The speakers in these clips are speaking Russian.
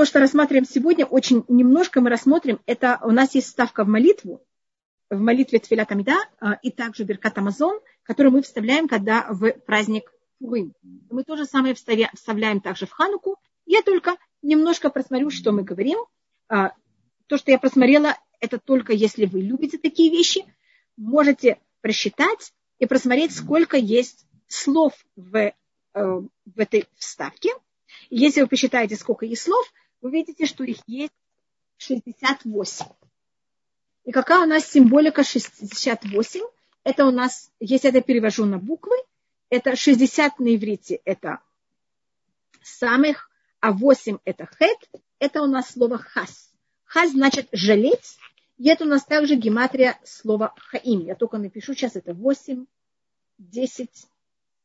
то, что рассматриваем сегодня, очень немножко мы рассмотрим. Это у нас есть ставка в молитву, в молитве Тфилат Амида а, и также Беркат Амазон, которую мы вставляем, когда в праздник Пурим. Мы тоже самое вставляем также в Хануку. Я только немножко просмотрю, что мы говорим. А, то, что я просмотрела, это только если вы любите такие вещи. Можете просчитать и просмотреть, сколько есть слов в, э, в этой вставке. Если вы посчитаете, сколько есть слов, вы видите, что их есть 68. И какая у нас символика 68? Это у нас, если это перевожу на буквы, это 60 на иврите, это самых, а 8 это хет, это у нас слово хас. Хас значит жалеть, и это у нас также гематрия слова хаим. Я только напишу сейчас, это 8, 10,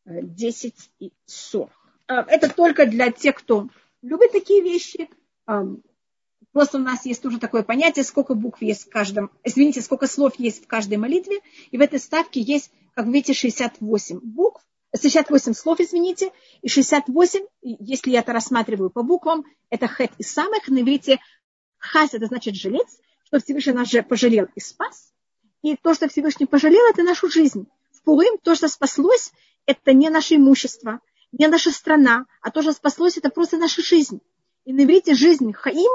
10 и 40. А, это только для тех, кто любит такие вещи. Просто у нас есть тоже такое понятие, сколько букв есть в каждом, извините, сколько слов есть в каждой молитве. И в этой ставке есть, как видите, 68 букв, 68 слов, извините, и 68, если я это рассматриваю по буквам, это хет и самых. На иврите хас это значит жилец, что Всевышний нас же пожалел и спас. И то, что Всевышний пожалел, это нашу жизнь. В Пурим то, что спаслось, это не наше имущество, не наша страна, а то, что спаслось, это просто наша жизнь. И на иврите жизнь хаим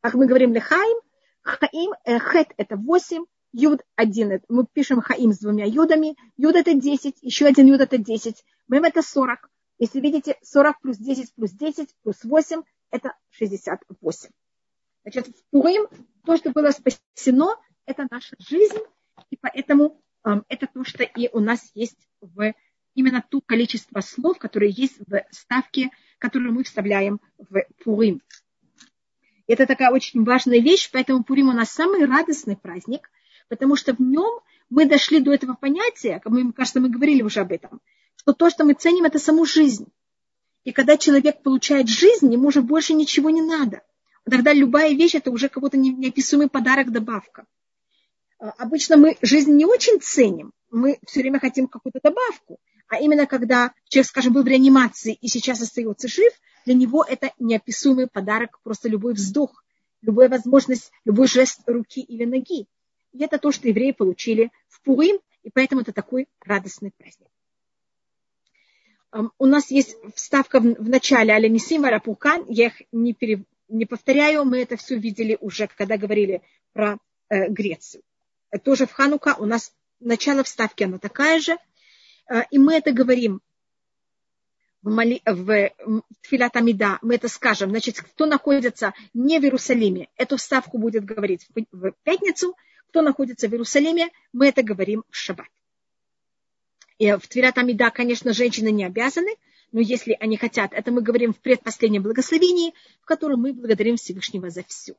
как мы говорим лехаим, хаим, э, хет это 8, юд 1. Мы пишем хаим с двумя юдами. Юд это 10, еще один юд это 10. Мем это 40. Если видите, 40 плюс 10 плюс 10 плюс 8 это 68. Значит, в Пурим то, что было спасено, это наша жизнь, и поэтому эм, это то, что и у нас есть в именно ту количество слов, которые есть в ставке, которую мы вставляем в Пурим. Это такая очень важная вещь, поэтому Пурим у нас самый радостный праздник, потому что в нем мы дошли до этого понятия, как мы, кажется, мы говорили уже об этом, что то, что мы ценим, это саму жизнь. И когда человек получает жизнь, ему уже больше ничего не надо. Тогда любая вещь это уже какой-то неописуемый подарок, добавка. Обычно мы жизнь не очень ценим, мы все время хотим какую-то добавку. А именно когда человек, скажем, был в реанимации и сейчас остается жив, для него это неописуемый подарок, просто любой вздох, любая возможность, любой жест руки или ноги. И это то, что евреи получили в Пурим, и поэтому это такой радостный праздник. У нас есть вставка в начале Алянисим Варапукан, я их не, пере, не повторяю, мы это все видели уже, когда говорили про э, Грецию. Тоже в Ханука у нас начало вставки, она такая же, э, и мы это говорим в, Мали, в Тфилат Амида, мы это скажем, значит, кто находится не в Иерусалиме, эту вставку будет говорить в пятницу, кто находится в Иерусалиме, мы это говорим в шаббат. И в Тфилат Амида, конечно, женщины не обязаны, но если они хотят, это мы говорим в предпоследнем благословении, в котором мы благодарим Всевышнего за все.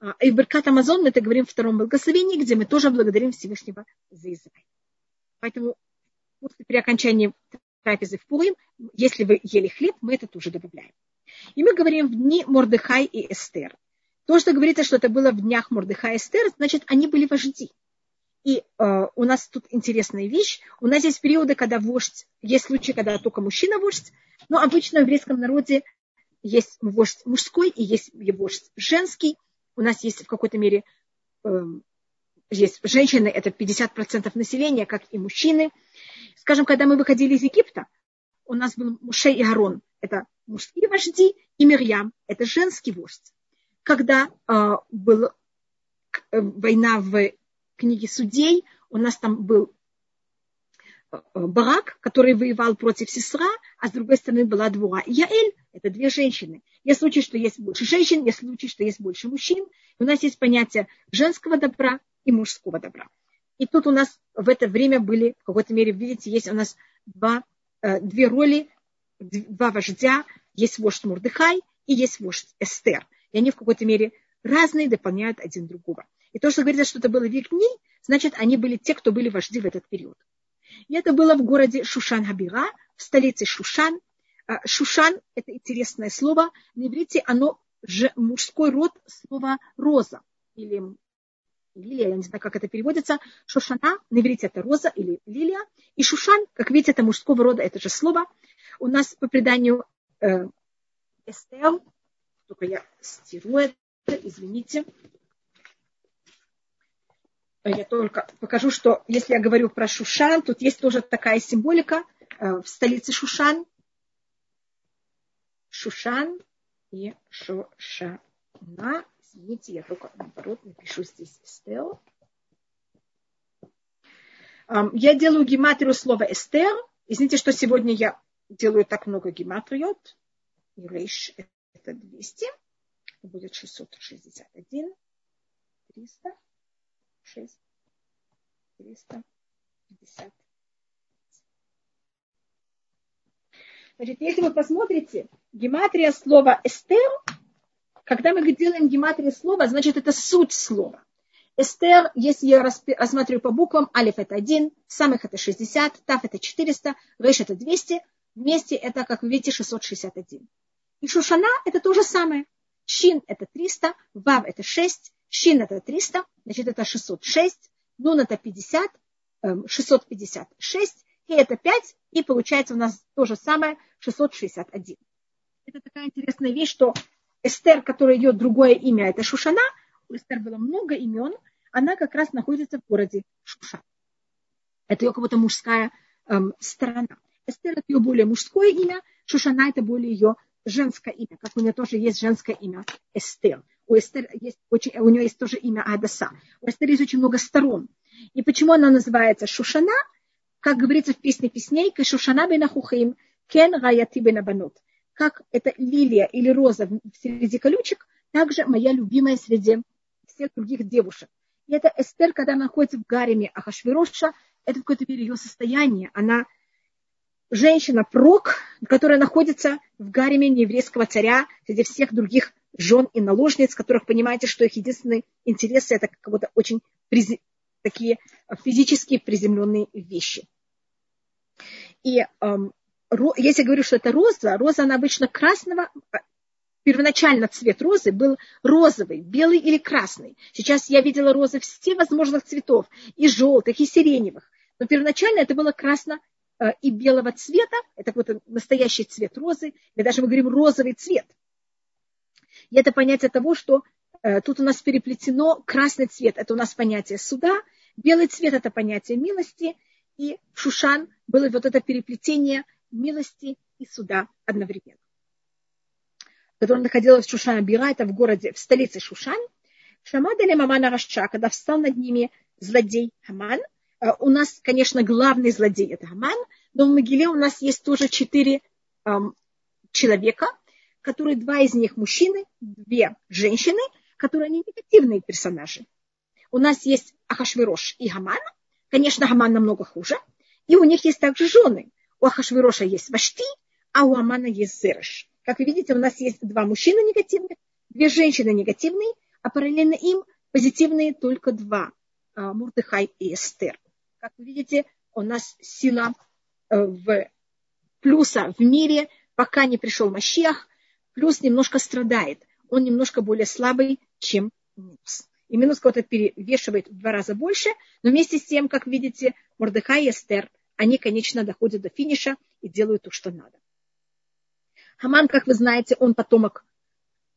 А, и в Беркат Амазон мы это говорим в втором благословении, где мы тоже благодарим Всевышнего за Израиль. Поэтому после при окончании трапезы в Пурим, если вы ели хлеб, мы это тоже добавляем. И мы говорим в дни Мордыхай и Эстер. То, что говорится, что это было в днях Мордыхай и Эстер, значит, они были вожди. И э, у нас тут интересная вещь. У нас есть периоды, когда вождь, есть случаи, когда только мужчина вождь, но обычно в еврейском народе есть вождь мужской и есть вождь женский. У нас есть в какой-то мере э, есть женщины, это 50% населения, как и мужчины. Скажем, когда мы выходили из Египта, у нас был Муше и Арон, это мужские вожди, и Мирьям, это женский вождь. Когда э, была э, война в книге судей, у нас там был э, Барак, который воевал против сестра, а с другой стороны была Двура и Яэль. Это две женщины. Есть случай, что есть больше женщин, есть случай, что есть больше мужчин. У нас есть понятие женского добра и мужского добра. И тут у нас в это время были, в какой-то мере, видите, есть у нас два, э, две роли, два вождя. Есть вождь Мурдыхай и есть вождь Эстер. И они в какой-то мере разные, дополняют один другого. И то, что говорится, что это было век дней, значит, они были те, кто были вожди в этот период. И это было в городе Шушан-Хабира, в столице Шушан. А, Шушан – это интересное слово. На иврите оно же мужской род слова роза или лилия, я не знаю, как это переводится, Шушана, на иврите это роза или лилия, и Шушан, как видите, это мужского рода, это же слово. У нас по преданию э, Эстер, Только я стирую это, извините. Я только покажу, что если я говорю про Шушан, тут есть тоже такая символика э, в столице Шушан. Шушан и Шошана. Извините, я только наоборот напишу здесь Эстер. Я делаю гематрию слова Эстер. Извините, что сегодня я делаю так много гематриот. Рейш это 200. Будет 661. 300. 6. 350. Значит, если вы посмотрите, гематрия слова Эстер, когда мы делаем гематрию слова, значит, это суть слова. Эстер, если я рассматриваю по буквам, алиф это 1, самых это 60, тав это 400, реш это 200, вместе это, как вы видите, 661. И шушана это то же самое. Шин это 300, вав это 6, шин это 300, значит это 606, нун это 50, 656, хе это 5, и получается у нас то же самое 661. Это такая интересная вещь, что Эстер, которая идет другое имя, это Шушана – у Эстер было много имен, она как раз находится в городе Шуша. Это ее как будто мужская эм, сторона. Эстер это ее более мужское имя, Шушана это более ее женское имя, как у нее тоже есть женское имя Эстер. У Эстер есть очень, у нее есть тоже имя Адаса. У Эстер есть очень много сторон. И почему она называется Шушана? Как говорится в песне песней, Шушана бенахухим, кен раяти бенабанут. Как это лилия или роза среди колючек, также моя любимая среди всех других девушек. И это Эстер, когда она находится в гареме Ахашвироша, это в какой-то мере ее состояние. Она женщина-прок, которая находится в гареме нееврейского царя среди всех других жен и наложниц, которых понимаете, что их единственные интересы это как будто очень призи... такие физические приземленные вещи. И эм, если говорю, что это роза, роза, она обычно красного, первоначально цвет розы был розовый, белый или красный. Сейчас я видела розы возможных цветов, и желтых, и сиреневых. Но первоначально это было красно э, и белого цвета, это вот настоящий цвет розы, или даже мы говорим розовый цвет. И это понятие того, что э, тут у нас переплетено красный цвет, это у нас понятие суда, белый цвет это понятие милости, и в Шушан было вот это переплетение милости и суда одновременно которая находилась в Шушан Бира, это в городе, в столице Шушан. Шамадали Мамана Раша, когда встал над ними злодей Хаман. Э, у нас, конечно, главный злодей это Хаман, но в Могиле у нас есть тоже четыре эм, человека, которые два из них мужчины, две женщины, которые они негативные персонажи. У нас есть Ахашвирош и Хаман. Конечно, Хаман намного хуже. И у них есть также жены. У Ахашвироша есть Вашти, а у Амана есть Зереш. Как вы видите, у нас есть два мужчины негативных, две женщины негативные, а параллельно им позитивные только два. А, Мурдыхай и Эстер. Как вы видите, у нас сила э, в плюса в мире, пока не пришел Мащиах, плюс немножко страдает. Он немножко более слабый, чем минус. И минус кого-то перевешивает в два раза больше, но вместе с тем, как видите, Мордыхай и Эстер, они, конечно, доходят до финиша и делают то, что надо. Хаман, как вы знаете, он потомок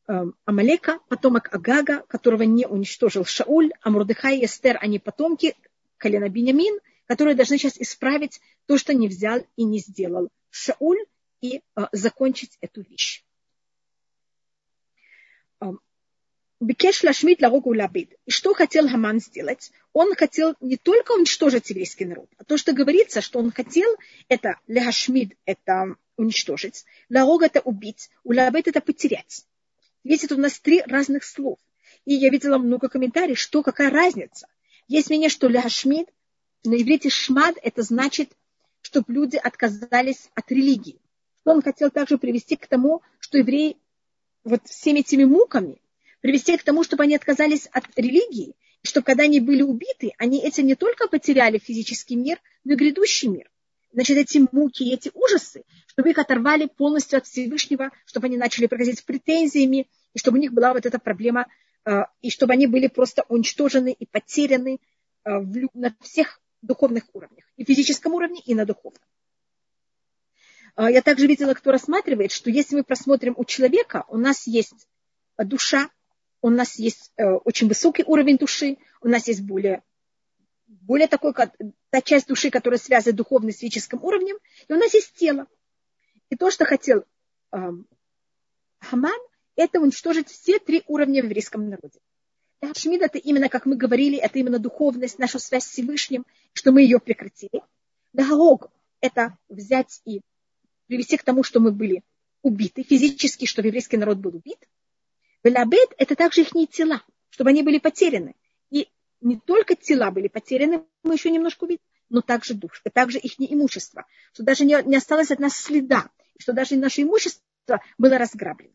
э, Амалека, потомок Агага, которого не уничтожил Шауль, а Мурдыхай и Эстер, они потомки колена Бинямин, которые должны сейчас исправить то, что не взял и не сделал Шауль, и э, закончить эту вещь. Э, Бекеш лашмит ларогу лабид. И что хотел Хаман сделать? Он хотел не только уничтожить еврейский народ, а то, что говорится, что он хотел, это лехашмид, это уничтожить, ларог это убить, улабет это потерять. Есть это у нас три разных слов. И я видела много комментариев, что какая разница. Есть мнение, что ляшмид, на иврите шмад это значит, чтобы люди отказались от религии. Он хотел также привести к тому, что евреи вот всеми этими муками, привести к тому, чтобы они отказались от религии, и чтобы когда они были убиты, они этим не только потеряли физический мир, но и грядущий мир значит, эти муки, эти ужасы, чтобы их оторвали полностью от Всевышнего, чтобы они начали проходить с претензиями, и чтобы у них была вот эта проблема, э, и чтобы они были просто уничтожены и потеряны э, на всех духовных уровнях, и физическом уровне, и на духовном. Э, я также видела, кто рассматривает, что если мы просмотрим у человека, у нас есть душа, у нас есть э, очень высокий уровень души, у нас есть более, более такой, как, та часть души, которая связана духовно с физическим уровнем, и у нас есть тело. И то, что хотел э, Хаман, это уничтожить все три уровня в еврейском народе. Шмид это именно, как мы говорили, это именно духовность, нашу связь с Всевышним, что мы ее прекратили. Дагалог – это взять и привести к тому, что мы были убиты, физически, что еврейский народ был убит. Велабет – это также их тела, чтобы они были потеряны. И не только тела были потеряны, мы еще немножко убиты, но также душ, также их имущество, что даже не, не осталось от нас следа, что даже наше имущество было разграблено.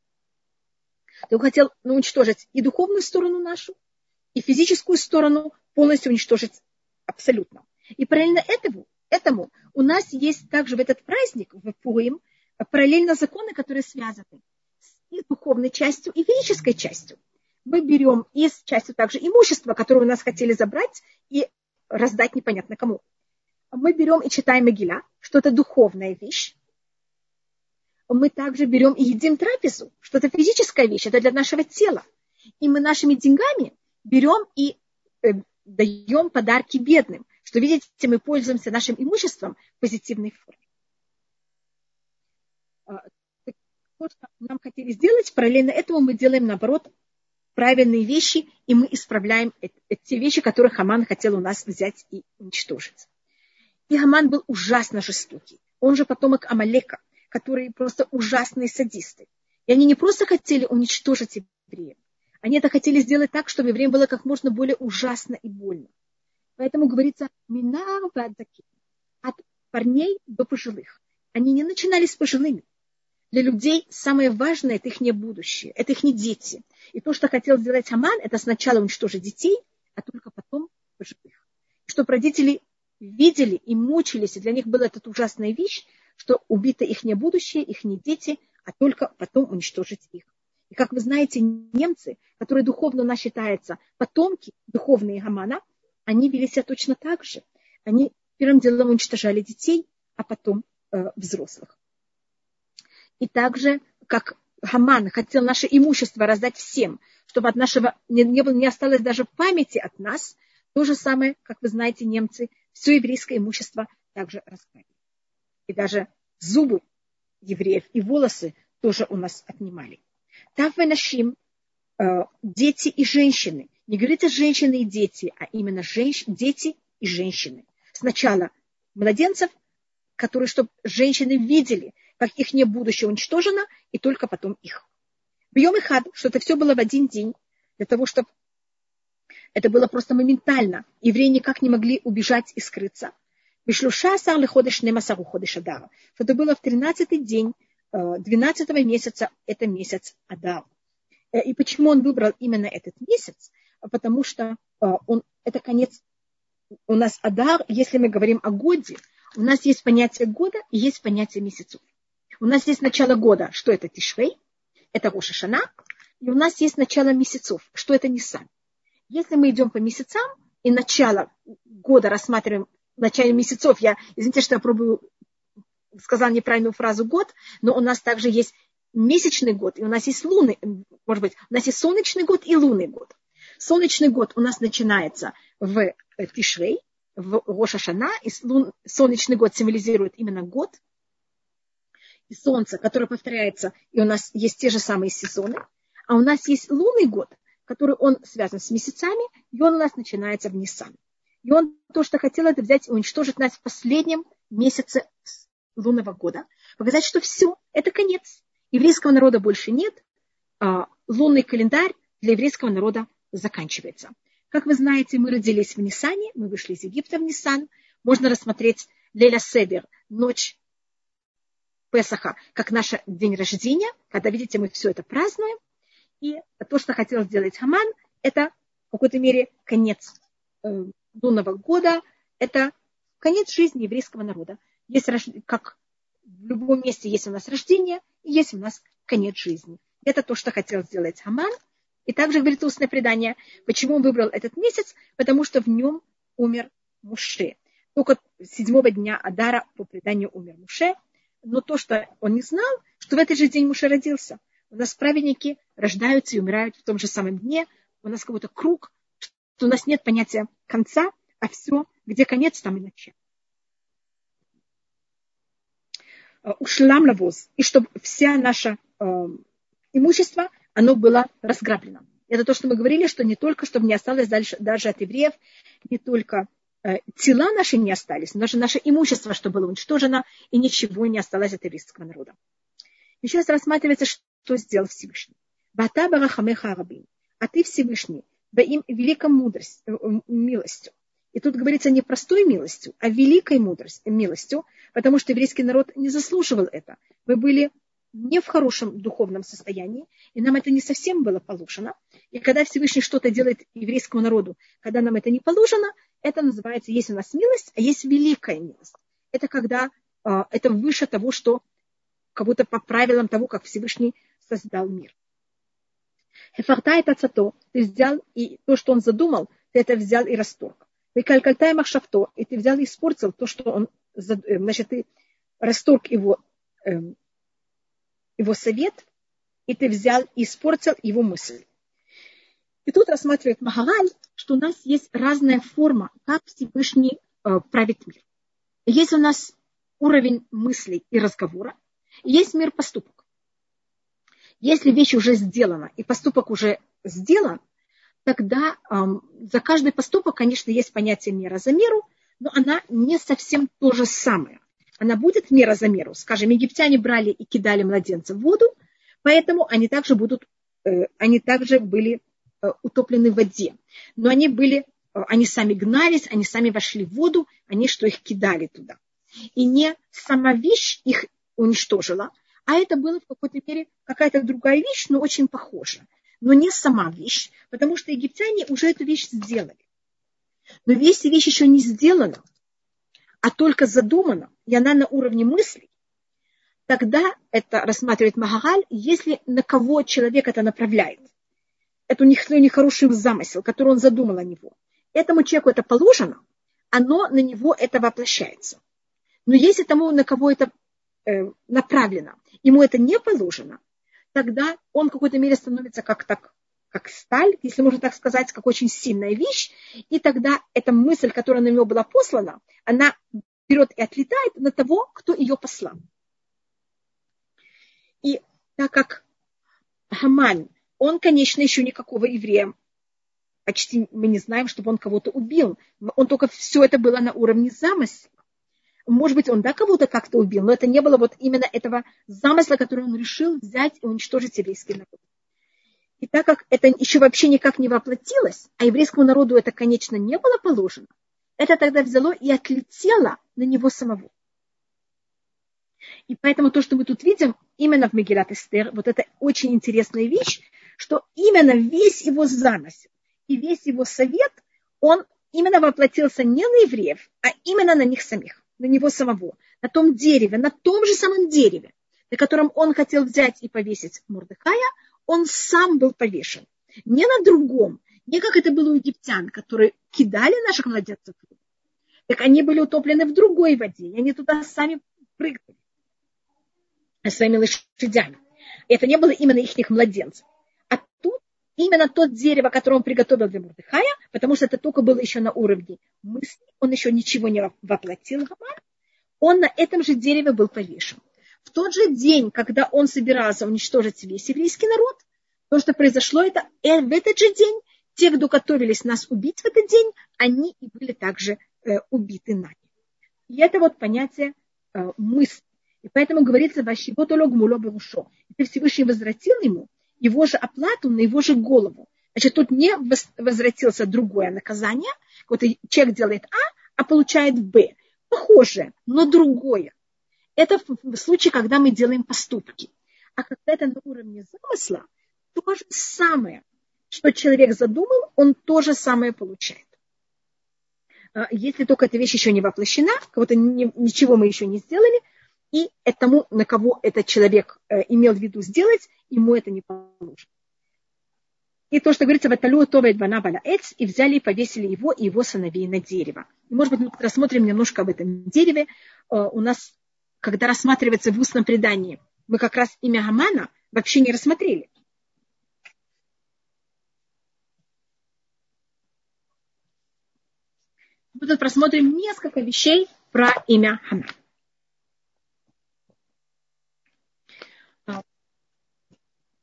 Ты хотел ну, уничтожить и духовную сторону нашу, и физическую сторону полностью уничтожить абсолютно. И параллельно этому, этому у нас есть также в этот праздник, в Пуим, параллельно законы, которые связаны и духовной частью, и физической частью. Мы берем из частью также имущества, которое у нас хотели забрать и раздать непонятно кому. Мы берем и читаем Могиля, что это духовная вещь, мы также берем и едим трапезу, что это физическая вещь, это для нашего тела. И мы нашими деньгами берем и э, даем подарки бедным, что, видите, мы пользуемся нашим имуществом в позитивной форме. То, что нам хотели сделать, параллельно этому мы делаем, наоборот, правильные вещи, и мы исправляем те вещи, которые Хаман хотел у нас взять и уничтожить. И Хаман был ужасно жестокий. Он же потомок Амалека – которые просто ужасные садисты. И они не просто хотели уничтожить евреев, они это хотели сделать так, чтобы евреям было как можно более ужасно и больно. Поэтому говорится «минар от парней до пожилых. Они не начинали с пожилыми. Для людей самое важное – это их не будущее, это их не дети. И то, что хотел сделать Хаман, это сначала уничтожить детей, а только потом пожилых. Чтобы родители видели и мучились, и для них была эта ужасная вещь, что убито их не будущее, их не дети, а только потом уничтожить их. И как вы знаете, немцы, которые духовно у нас считаются потомки духовные Гамана, они вели себя точно так же. Они первым делом уничтожали детей, а потом э, взрослых. И также, как Хаман хотел наше имущество раздать всем, чтобы от нашего не, не, не осталось даже памяти от нас, то же самое, как вы знаете, немцы, все еврейское имущество также распали и даже зубы евреев и волосы тоже у нас отнимали. Тав нашим э, дети и женщины. Не говорится женщины и дети, а именно женщ, дети и женщины. Сначала младенцев, которые, чтобы женщины видели, как их не будущее уничтожено, и только потом их. Бьем и хад, что это все было в один день, для того, чтобы это было просто моментально. Евреи никак не могли убежать и скрыться. Бешлуша сар леходыш немасару ходыш Адара. Что это было в 13 день 12 э, месяца, это месяц Адар. Э, и почему он выбрал именно этот месяц? Потому что э, он, это конец, у нас Адар, если мы говорим о годе, у нас есть понятие года и есть понятие месяцев. У нас есть начало года, что это Тишвей, это Рошашана, и у нас есть начало месяцев, что это Нисан. Если мы идем по месяцам и начало года рассматриваем начале месяцев. Я, извините, что я пробую, сказала неправильную фразу год, но у нас также есть месячный год, и у нас есть лунный, может быть, у нас есть солнечный год и лунный год. Солнечный год у нас начинается в э, Тишрей, в Рошашана, и солнечный год символизирует именно год, и солнце, которое повторяется, и у нас есть те же самые сезоны, а у нас есть лунный год, который он связан с месяцами, и он у нас начинается в Ниссан. И он то, что хотел, это взять и уничтожить нас в последнем месяце лунного года. Показать, что все, это конец. Еврейского народа больше нет. А лунный календарь для еврейского народа заканчивается. Как вы знаете, мы родились в Нисане, мы вышли из Египта в Нисан. Можно рассмотреть Леля Седер, ночь Песаха, как наш день рождения, когда, видите, мы все это празднуем. И то, что хотел сделать Хаман, это в какой-то мере конец э, лунного года – это конец жизни еврейского народа. Есть, как в любом месте есть у нас рождение, и есть у нас конец жизни. Это то, что хотел сделать Хаман. И также говорит устное предание, почему он выбрал этот месяц, потому что в нем умер Муше. Только седьмого дня Адара по преданию умер Муше. Но то, что он не знал, что в этот же день Муше родился. У нас праведники рождаются и умирают в том же самом дне. У нас какой-то круг, что у нас нет понятия конца, а все, где конец, там и начало. Э, ушлам лавоз, и чтобы вся наша э, имущество, оно было разграблено. Это то, что мы говорили, что не только, чтобы не осталось дальше, даже от евреев, не только тела наши не остались, даже наше имущество, что было уничтожено, и ничего не осталось от еврейского народа. Еще раз рассматривается, что сделал Всевышний. Бата барахамеха. А ты Всевышний, да им великой мудростью, э, милостью. И тут говорится не простой милостью, а великой мудростью, милостью, потому что еврейский народ не заслуживал это. Мы были не в хорошем духовном состоянии, и нам это не совсем было положено. И когда Всевышний что-то делает еврейскому народу, когда нам это не положено, это называется, есть у нас милость, а есть великая милость. Это когда э, это выше того, что как будто по правилам того, как Всевышний создал мир. Хефарта это цато, ты взял и то, что он задумал, ты это взял и расторг. Вы калькальтай махшавто, и ты взял и испортил то, что он, э, значит, ты расторг его, эм, его совет, и ты взял и испортил его мысль. И тут рассматривает Махараль, что у нас есть разная форма, как Всевышний э, правит мир. Есть у нас уровень мыслей и разговора, и есть мир поступок. Если вещь уже сделана, и поступок уже сделан, тогда эм, за каждый поступок, конечно, есть понятие мера за меру, но она не совсем то же самое. Она будет мера за меру. Скажем, египтяне брали и кидали младенца в воду, поэтому они также будут, э, они также были э, утоплены в воде. Но они были, э, они сами гнались, они сами вошли в воду, они что их кидали туда. И не сама вещь их уничтожила, а это было в какой-то мере какая-то другая вещь, но очень похожа но не сама вещь, потому что египтяне уже эту вещь сделали. Но если вещь еще не сделана, а только задумана, и она на уровне мыслей, тогда это рассматривает Магагаль, если на кого человек это направляет. Это у них нехороший замысел, который он задумал о него. Этому человеку это положено, оно на него это воплощается. Но если тому, на кого это э, направлено, ему это не положено, тогда он в какой-то мере становится как так, как сталь, если можно так сказать, как очень сильная вещь, и тогда эта мысль, которая на него была послана, она берет и отлетает на того, кто ее послал. И так как Хаман, он, конечно, еще никакого еврея, почти мы не знаем, чтобы он кого-то убил. Он только все это было на уровне замысла. Может быть, он да кого-то как-то убил, но это не было вот именно этого замысла, который он решил взять и уничтожить еврейский народ. И так как это еще вообще никак не воплотилось, а еврейскому народу это, конечно, не было положено, это тогда взяло и отлетело на него самого. И поэтому то, что мы тут видим, именно в Мегилат Эстер, вот это очень интересная вещь, что именно весь его замысел и весь его совет, он именно воплотился не на евреев, а именно на них самих на него самого, на том дереве, на том же самом дереве, на котором он хотел взять и повесить Мордыхая, он сам был повешен. Не на другом, не как это было у египтян, которые кидали наших младенцев. Так они были утоплены в другой воде, и они туда сами прыгали своими лошадями. Это не было именно их младенцев. Именно тот дерево, которое он приготовил для Мурдыхая, потому что это только было еще на уровне мысли, он еще ничего не воплотил, он на этом же дереве был повешен. В тот же день, когда он собирался уничтожить весь еврейский народ, то, что произошло, это э, в этот же день те, кто готовились нас убить в этот день, они и были также э, убиты нами. И это вот понятие э, мысли. И поэтому говорится, «Вашивотолог муло берушо». И Всевышний возвратил ему его же оплату на его же голову. Значит, тут не возвратился другое наказание. Вот человек делает А, а получает Б. Похожее, но другое. Это в случае, когда мы делаем поступки. А когда это на уровне замысла, то же самое, что человек задумал, он то же самое получает. А если только эта вещь еще не воплощена, кого-то ничего мы еще не сделали, и тому, на кого этот человек э, имел в виду сделать, ему это не поможет. И то, что говорится, ваталю товает банабаля эц, и взяли и повесили его и его сыновей на дерево. И, может быть, мы рассмотрим немножко об этом дереве. Э, у нас, когда рассматривается в устном предании, мы как раз имя Гамана вообще не рассмотрели. Мы тут просмотрим несколько вещей про имя Хаман.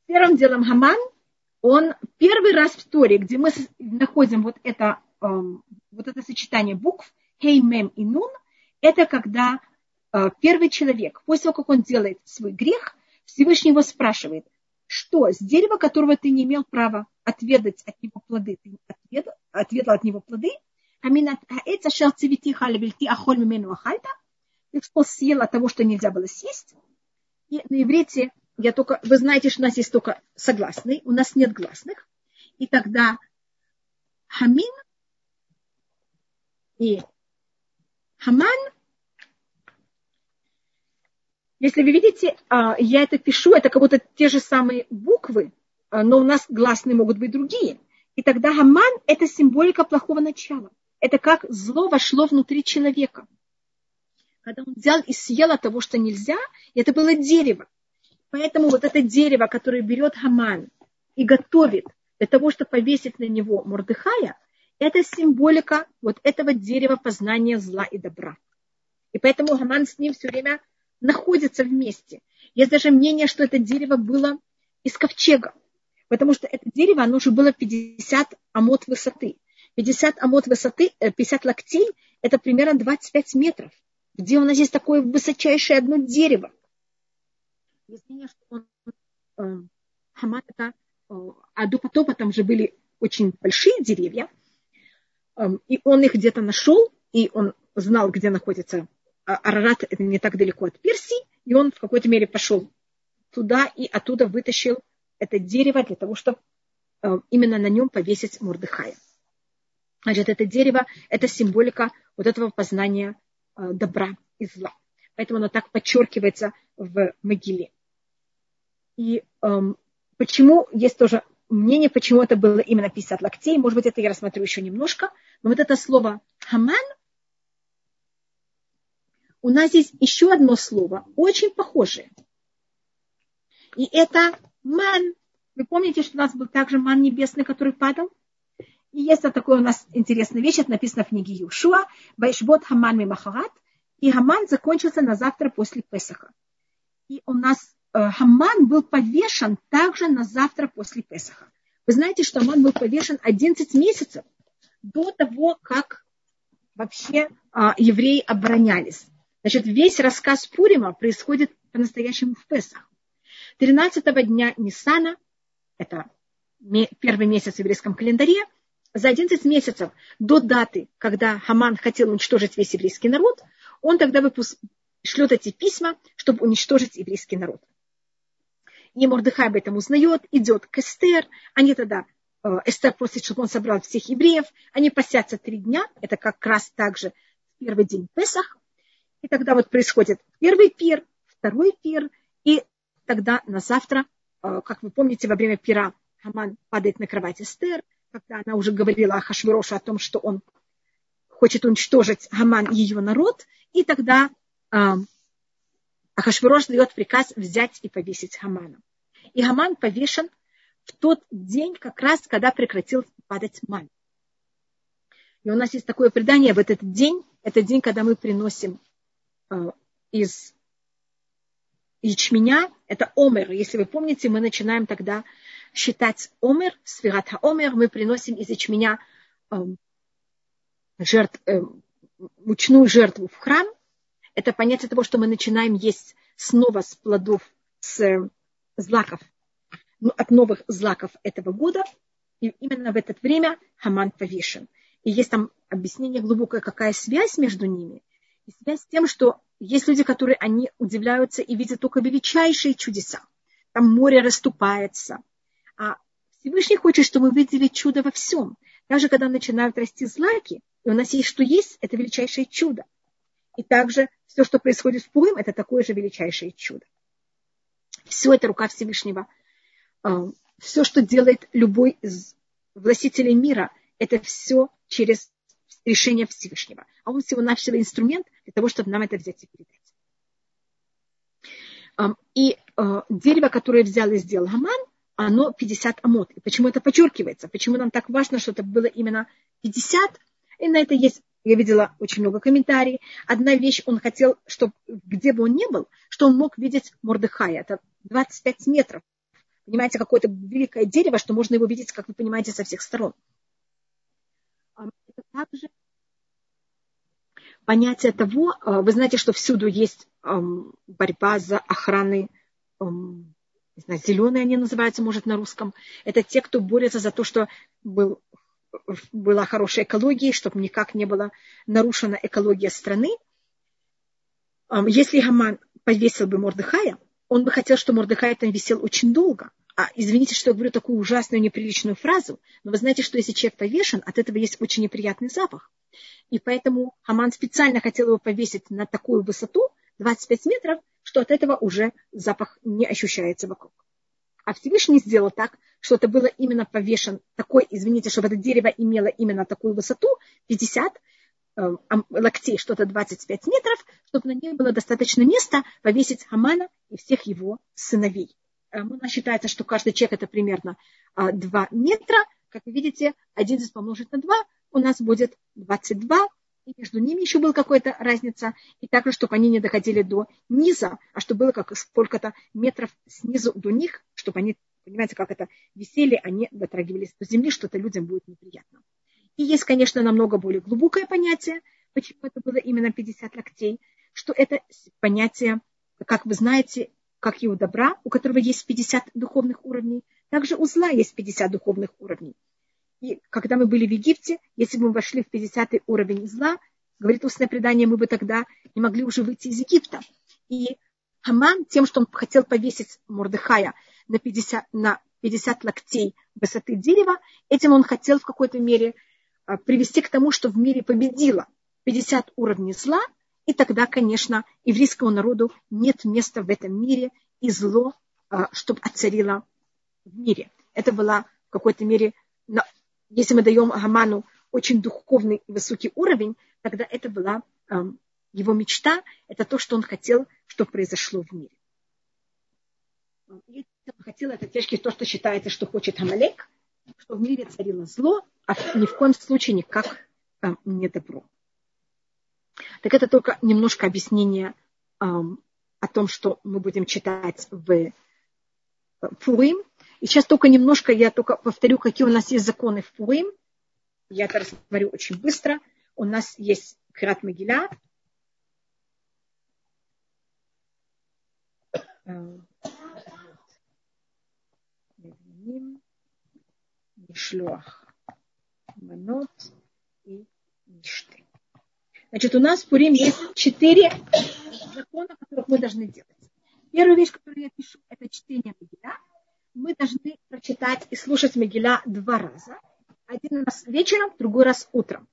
Первым делом Хаман, он первый раз в Торе, где мы находим вот это, эм, вот это сочетание букв, хей, мем и нун, это когда э, первый человек, после того, как он делает свой грех, Всевышний его спрашивает, что с дерева, которого ты не имел права отведать от него плоды, ты отведал, отведал от него плоды, ты что съел от того, что нельзя было съесть. И на иврите я только, вы знаете, что у нас есть только согласный, у нас нет гласных. И тогда хамин и хаман. Если вы видите, а, я это пишу, это как будто те же самые буквы, а, но у нас гласные могут быть другие. И тогда хаман – это символика плохого начала. Это как зло вошло внутри человека. Когда он взял и съел от того, что нельзя, это было дерево. Поэтому вот это дерево, которое берет Хаман и готовит для того, чтобы повесить на него Мордыхая, это символика вот этого дерева познания зла и добра. И поэтому Хаман с ним все время находится вместе. Есть даже мнение, что это дерево было из ковчега, потому что это дерево, оно уже было 50 амот высоты. 50 амот высоты, 50 э, локтей, это примерно 25 метров. Где у нас есть такое высочайшее одно дерево? Объяснение, что он э, это, э, а до потопа там же были очень большие деревья, э, и он их где-то нашел, и он знал, где находится Арарат, это не так далеко от Персии, и он в какой-то мере пошел туда и оттуда вытащил это дерево для того, чтобы э, именно на нем повесить Мордыхая. Значит, это дерево – это символика вот этого познания добра и зла. Поэтому оно так подчеркивается в могиле. И эм, почему, есть тоже мнение, почему это было именно 50 локтей. Может быть, это я рассмотрю еще немножко. Но вот это слово хаман, у нас здесь еще одно слово, очень похожее. И это ман. Вы помните, что у нас был также ман небесный, который падал? И есть вот такое у нас интересная вещь, это написано в книге Юшуа, Вайшбот Хаман Мимахарат, и Хаман закончился на завтра после Песаха. И у нас Хаман был повешен также на завтра после Песаха. Вы знаете, что Хаман был повешен 11 месяцев до того, как вообще а, евреи оборонялись. Значит, весь рассказ Пурима происходит по-настоящему в Песах. 13 дня Нисана, это первый месяц в еврейском календаре, за 11 месяцев до даты, когда Хаман хотел уничтожить весь еврейский народ, он тогда выпуск... шлет эти письма, чтобы уничтожить еврейский народ. И Мордыхай об этом узнает, идет к Эстер. Они тогда, э, Эстер просит, чтобы он собрал всех евреев. Они посятся три дня. Это как раз также первый день Песах. И тогда вот происходит первый пир, второй пир. И тогда на завтра, э, как вы помните, во время пира Хаман падает на кровать Эстер, когда она уже говорила о Хашвирошу о том, что он хочет уничтожить Хаман и ее народ. И тогда э, Ахашвирош дает приказ взять и повесить Хамана. И Хаман повешен в тот день, как раз, когда прекратил падать ман. И у нас есть такое предание в этот день. Это день, когда мы приносим э, из ячменя, это омер. Если вы помните, мы начинаем тогда считать омер, сферат омер, мы приносим из ячменя э, жертв, мучную жертву в храм. Это понятие того, что мы начинаем есть снова с плодов, с злаков, ну, от новых злаков этого года. И именно в это время Хаман повешен. И есть там объяснение глубокое, какая связь между ними. И связь с тем, что есть люди, которые они удивляются и видят только величайшие чудеса. Там море расступается. А Всевышний хочет, чтобы мы видели чудо во всем. Даже когда начинают расти злаки, и у нас есть что есть, это величайшее чудо. И также все, что происходит в Пурим, это такое же величайшее чудо. Все это рука Всевышнего. А, все, что делает любой из властителей мира, это все через решение Всевышнего. А он всего-навсего инструмент для того, чтобы нам это взять и передать. И э, дерево, которое взял и сделал Гаман, оно 50 амот. И почему это подчеркивается? Почему нам так важно, что это было именно 50? И на это есть, я видела очень много комментариев. Одна вещь, он хотел, чтобы где бы он ни был, что он мог видеть Мордыхая. Это 25 метров. Понимаете, какое-то великое дерево, что можно его видеть, как вы понимаете, со всех сторон. Это также понятие того, а, вы знаете, что всюду есть борьба за охраны, не знаю, зеленые они называются, может, на русском. Это те, кто борется за то, что был, была хорошая экология, чтобы никак не была нарушена экология страны. Если Хаман повесил бы Мордыхая, он бы хотел, чтобы Мордыхай там висел очень долго. А извините, что я говорю такую ужасную, неприличную фразу, но вы знаете, что если человек повешен, от этого есть очень неприятный запах. И поэтому Хаман специально хотел его повесить на такую высоту, 25 метров, что от этого уже запах не ощущается вокруг. А Всевышний сделал так, что это было именно повешен такой, извините, чтобы это дерево имело именно такую высоту, 50 э, локтей, что-то 25 метров, чтобы на ней было достаточно места повесить Хамана и всех его сыновей. Э, у нас считается, что каждый человек это примерно 2 а, метра. Как вы видите, 11 помножить на 2 у нас будет 22. И между ними еще была какая-то разница. И также, чтобы они не доходили до низа, а чтобы было как сколько-то метров снизу до них, чтобы они, понимаете, как это висели, они дотрагивались до земли, что это людям будет неприятно. И есть, конечно, намного более глубокое понятие, почему это было именно 50 локтей, что это понятие, как вы знаете, как и у добра, у которого есть 50 духовных уровней, также у зла есть 50 духовных уровней. И когда мы были в Египте, если бы мы вошли в 50 уровень зла, говорит устное предание, мы бы тогда не могли уже выйти из Египта. И Хаман тем, что он хотел повесить Мордыхая на 50, на 50 локтей высоты дерева, этим он хотел в какой-то мере а, привести к тому, что в мире победило 50 уровней зла, и тогда, конечно, еврейскому народу нет места в этом мире, и зло, а, чтобы отцарило в мире. Это была в какой-то мере, если мы даем Гаману очень духовный и высокий уровень, тогда это была его мечта, это то, что он хотел, чтобы произошло в мире. И он хотел, это тяжкий то, что считается, что хочет Амалек, что в мире царило зло, а ни в коем случае никак не добро. Так это только немножко объяснение о том, что мы будем читать в Пурим. И сейчас только немножко я только повторю, какие у нас есть законы в Пурим. Я это говорю очень быстро. У нас есть Крат Могиля. Мишлюах Манот и Мишты. Значит, у нас в Пурим есть четыре закона, которых мы должны делать. Первая вещь, которую я пишу, это чтение Мегиля. Мы должны прочитать и слушать Мегиля два раза. Один раз вечером, другой раз утром.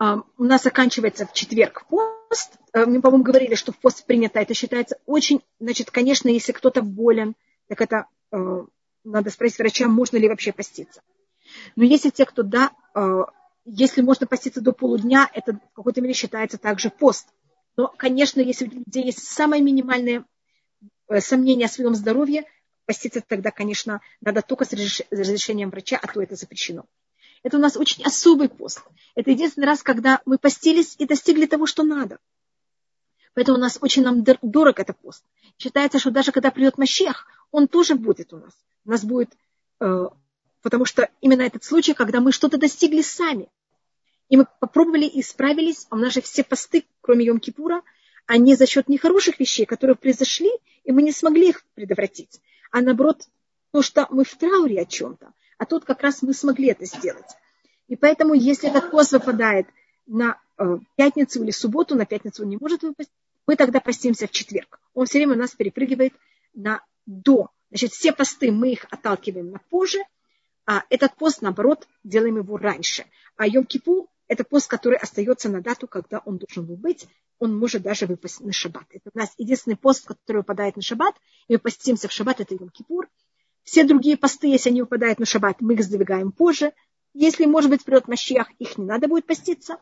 У нас заканчивается в четверг пост. Э, мы, по-моему, говорили, что в пост принято. Это считается очень... Значит, конечно, если кто-то болен, так это э, надо спросить врача, можно ли вообще поститься. Но если те, кто, да, э, если можно поститься до полудня, это в какой-то мере считается также пост. Но, конечно, если у людей есть самое минимальное э, сомнение о своем здоровье, поститься тогда, конечно, надо только с разрешением врача, а то это запрещено. Это у нас очень особый пост. Это единственный раз, когда мы постились и достигли того, что надо. Поэтому у нас очень нам дорог этот пост. Считается, что даже когда придет Мащех, он тоже будет у нас. У нас будет э, потому что именно этот случай, когда мы что-то достигли сами, и мы попробовали и справились, а у нас же все посты, кроме Йом-Кипура, они за счет нехороших вещей, которые произошли, и мы не смогли их предотвратить. А наоборот, то, что мы в трауре о чем-то, а тут как раз мы смогли это сделать. И поэтому, если этот пост выпадает на э, пятницу или субботу, на пятницу он не может выпасть, мы тогда постимся в четверг. Он все время нас перепрыгивает на до. Значит, все посты мы их отталкиваем на позже, а этот пост, наоборот, делаем его раньше. А Йом-Кипур – это пост, который остается на дату, когда он должен был быть. Он может даже выпасть на шаббат. Это у нас единственный пост, который выпадает на шаббат. И мы постимся в шаббат, это Йом-Кипур. Все другие посты, если они выпадают на шаббат, мы их сдвигаем позже. Если, может быть, придет Мащиах, их не надо будет поститься.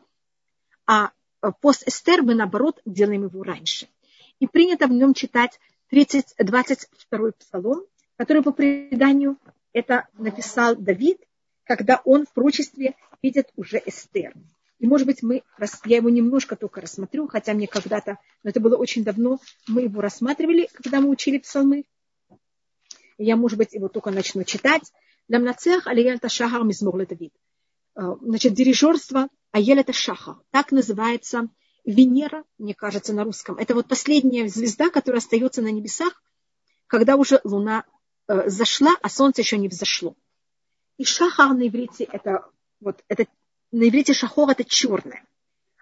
А э, пост Эстер мы, наоборот, делаем его раньше. И принято в нем читать 30, 22 псалом, который по преданию это написал Давид, когда он в прочестве видит уже Эстер. И, может быть, мы, я его немножко только рассмотрю, хотя мне когда-то, но это было очень давно, мы его рассматривали, когда мы учили псалмы. Я, может быть, его только начну читать. Ламнацех алияльта шахар мизмор Давид. Э, значит, дирижерство Аелета Шахар. Так называется Венера, мне кажется, на русском. Это вот последняя звезда, которая остается на небесах, когда уже луна э, зашла, а солнце еще не взошло. И Шахар на иврите это вот это на иврите шахор это черное.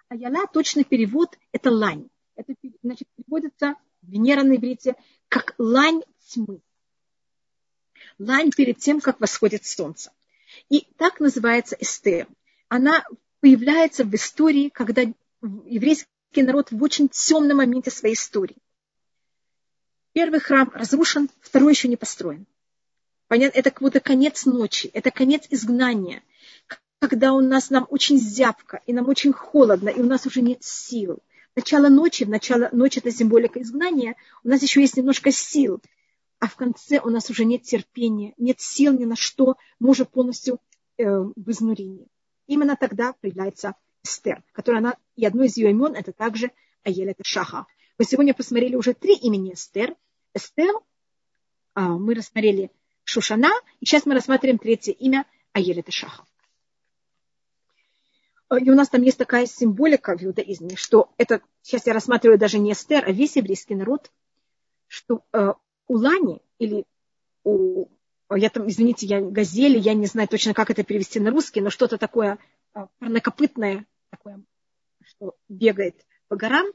А яла точный перевод это лань. Это значит переводится Венера на иврите как лань тьмы. Лань перед тем, как восходит солнце. И так называется Эстер. Она появляется в истории, когда еврейский народ в очень темном моменте своей истории. Первый храм разрушен, второй еще не построен. Понятно? Это как будто конец ночи, это конец изгнания, когда у нас нам очень зябко, и нам очень холодно, и у нас уже нет сил. Начало ночи, в начало ночи это символика изгнания, у нас еще есть немножко сил, а в конце у нас уже нет терпения, нет сил ни на что, мы уже полностью э, в изнурении. Именно тогда появляется Эстер, которая она, и одно из ее имен это также Аелет Шаха. Мы сегодня посмотрели уже три имени Эстер. Эстер, а, мы рассмотрели Шушана, и сейчас мы рассматриваем третье имя Аелет Шаха. И у нас там есть такая символика в иудаизме, что это, сейчас я рассматриваю даже не Эстер, а весь еврейский народ, что э, у Лани или у, я там, извините, я газели, я не знаю точно, как это перевести на русский, но что-то такое а, парнокопытное, такое, что бегает по горам,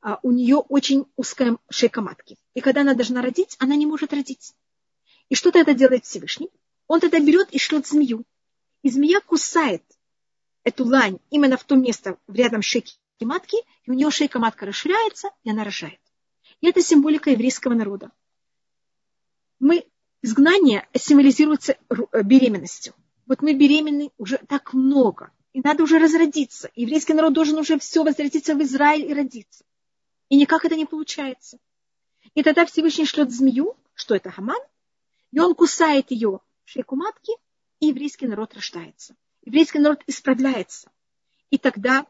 а, у нее очень узкая шейка матки. И когда она должна родить, она не может родить. И что тогда делает Всевышний? Он тогда берет и шлет змею. И змея кусает эту лань именно в то место рядом шейки матки, и у нее шейка матка расширяется, и она рожает. И это символика еврейского народа мы, изгнание символизируется беременностью. Вот мы беременны уже так много, и надо уже разродиться. Еврейский народ должен уже все возвратиться в Израиль и родиться. И никак это не получается. И тогда Всевышний шлет змею, что это Хаман, и он кусает ее в шейку матки, и еврейский народ рождается. Еврейский народ исправляется. И тогда,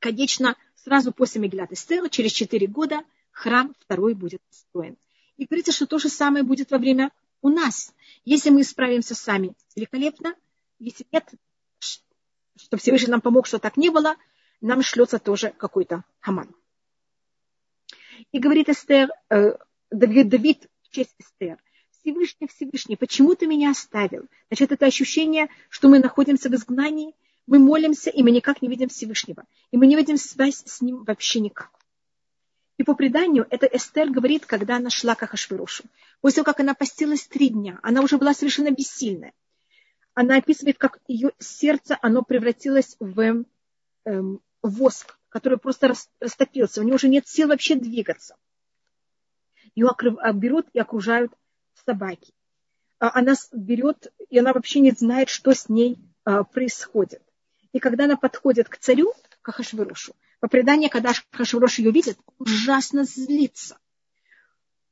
конечно, сразу после Меглят Эстера, через четыре года, храм второй будет построен. И говорится, что то же самое будет во время у нас. Если мы справимся сами, великолепно. Если нет, что Всевышний нам помог, что так не было, нам шлется тоже какой-то хаман. И говорит Эстер, э, Давид, Давид в честь Эстер, Всевышний, Всевышний, почему ты меня оставил? Значит, это ощущение, что мы находимся в изгнании, мы молимся, и мы никак не видим Всевышнего. И мы не видим связь с ним вообще никак. И по преданию, это Эстер говорит, когда она шла к Ахашвирошу. После того, как она постилась три дня, она уже была совершенно бессильная. Она описывает, как ее сердце, оно превратилось в эм, воск, который просто растопился. У нее уже нет сил вообще двигаться. Ее а, берут и окружают собаки. А она берет, и она вообще не знает, что с ней а, происходит. И когда она подходит к царю, к Ахашвирошу, по преданию, когда Хашврош ее видит, ужасно злится.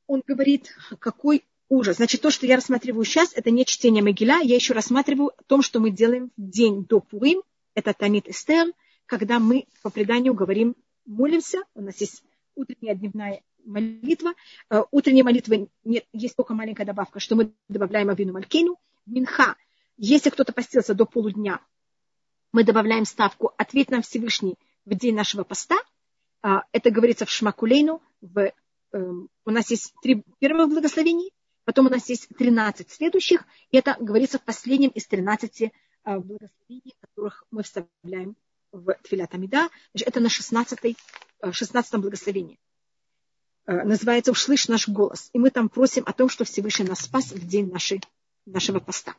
Он говорит, какой ужас. Значит, то, что я рассматриваю сейчас, это не чтение Могиля, я еще рассматриваю о том, что мы делаем в день до Пурим, это Тамит Эстер, когда мы по преданию говорим, молимся, у нас есть утренняя дневная молитва. Э, утренней молитвы нет, есть только маленькая добавка, что мы добавляем Авину Малькину. Минха, если кто-то постился до полудня, мы добавляем ставку «Ответь нам Всевышний, в день нашего поста. А, это говорится в Шмакулейну. В, эм, у нас есть три первых благословений, потом у нас есть 13 следующих, и это говорится в последнем из 13 а, благословений, которых мы вставляем в Тфилят Амида. Это на 16, 16 благословении. А, называется «Услышь наш голос». И мы там просим о том, что Всевышний нас спас в день нашей, нашего поста.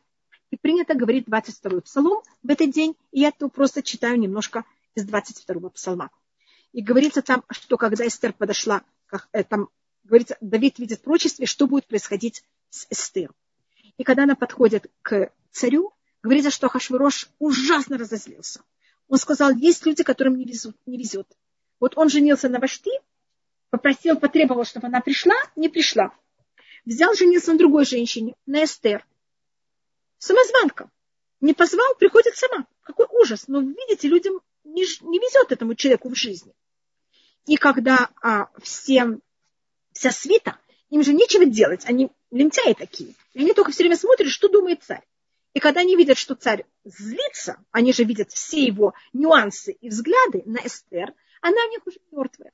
И принято говорить 22-й псалом в этот день, и я то просто читаю немножко из 22-го псалма. И говорится там, что когда Эстер подошла, э, там говорится, Давид видит в прочестве, что будет происходить с Эстер. И когда она подходит к царю, говорится, что Хашвирош ужасно разозлился. Он сказал, есть люди, которым не, везут, не везет. Вот он женился на Вашти, попросил, потребовал, чтобы она пришла, не пришла. Взял, женился на другой женщине, на Эстер. Самозванка. Не позвал, приходит сама. Какой ужас. Но, видите, людям не, не везет этому человеку в жизни. И когда а, все, вся свита, им же нечего делать, они лентяи такие. И они только все время смотрят, что думает царь. И когда они видят, что царь злится, они же видят все его нюансы и взгляды на Эстер, она у них уже мертвая.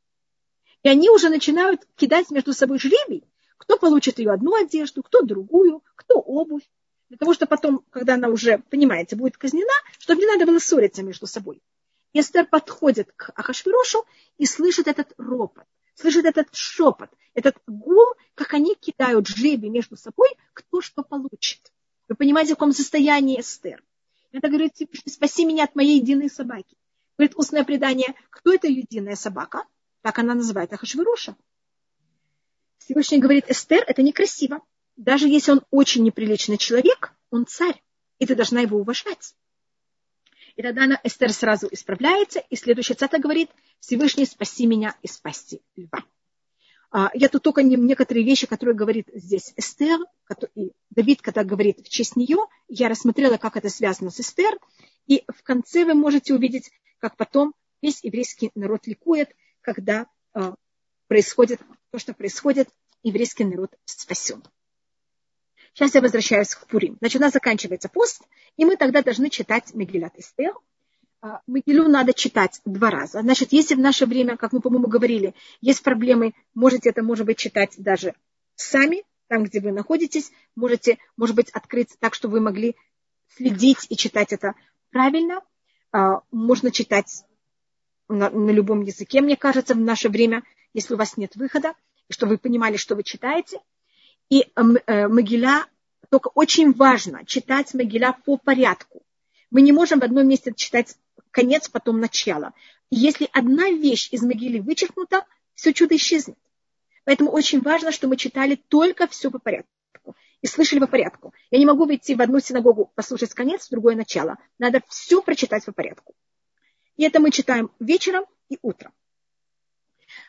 И они уже начинают кидать между собой жребий, кто получит ее одну одежду, кто другую, кто обувь. Для того, чтобы потом, когда она уже, понимаете, будет казнена, чтобы не надо было ссориться между собой. Эстер подходит к Ахашвирошу и слышит этот ропот, слышит этот шепот, этот гул, как они кидают жребий между собой, кто что получит. Вы понимаете, в каком состоянии Эстер. Это говорит, спаси меня от моей единой собаки. Говорит устное предание, кто это единая собака? Так она называет Ахашвируша. Всевышний говорит, Эстер, это некрасиво. Даже если он очень неприличный человек, он царь, и ты должна его уважать. И тогда она, Эстер сразу исправляется, и следующая цата говорит, Всевышний, спаси меня из пасти льва. А, я тут только некоторые вещи, которые говорит здесь Эстер, и Давид, когда говорит в честь нее, я рассмотрела, как это связано с Эстер, и в конце вы можете увидеть, как потом весь еврейский народ ликует, когда а, происходит то, что происходит, еврейский народ спасен. Сейчас я возвращаюсь к Пурим. Значит, у нас заканчивается пост, и мы тогда должны читать Мегилат Эстер, а, Мегилу надо читать два раза. Значит, если в наше время, как мы, по-моему, говорили, есть проблемы, можете это, может быть, читать даже сами, там, где вы находитесь, можете, может быть, открыть так, чтобы вы могли следить и читать это правильно. А, можно читать на, на любом языке, мне кажется, в наше время, если у вас нет выхода, чтобы вы понимали, что вы читаете. И э, Могиля, только очень важно читать Могиля по порядку. Мы не можем в одном месте читать конец, потом начало. Если одна вещь из могилы вычеркнута, все чудо исчезнет. Поэтому очень важно, что мы читали только все по порядку и слышали по порядку. Я не могу войти в одну синагогу, послушать конец, в другое начало. Надо все прочитать по порядку. И это мы читаем вечером и утром.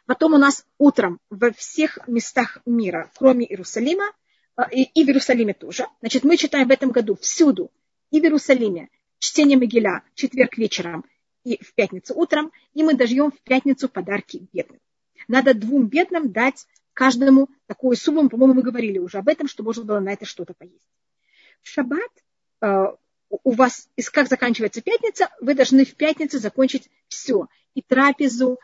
Потом у нас утром во всех местах мира, кроме Иерусалима, э, и в Иерусалиме тоже. Значит, мы читаем в этом году всюду, и в Иерусалиме, чтение Могиля в четверг вечером и в пятницу утром, и мы дождем в пятницу подарки бедным. Надо двум бедным дать каждому такую сумму, по-моему, мы говорили уже об этом, что можно было на это что-то поесть. В шаббат э, у вас, как заканчивается пятница, вы должны в пятницу закончить все. И трапезу,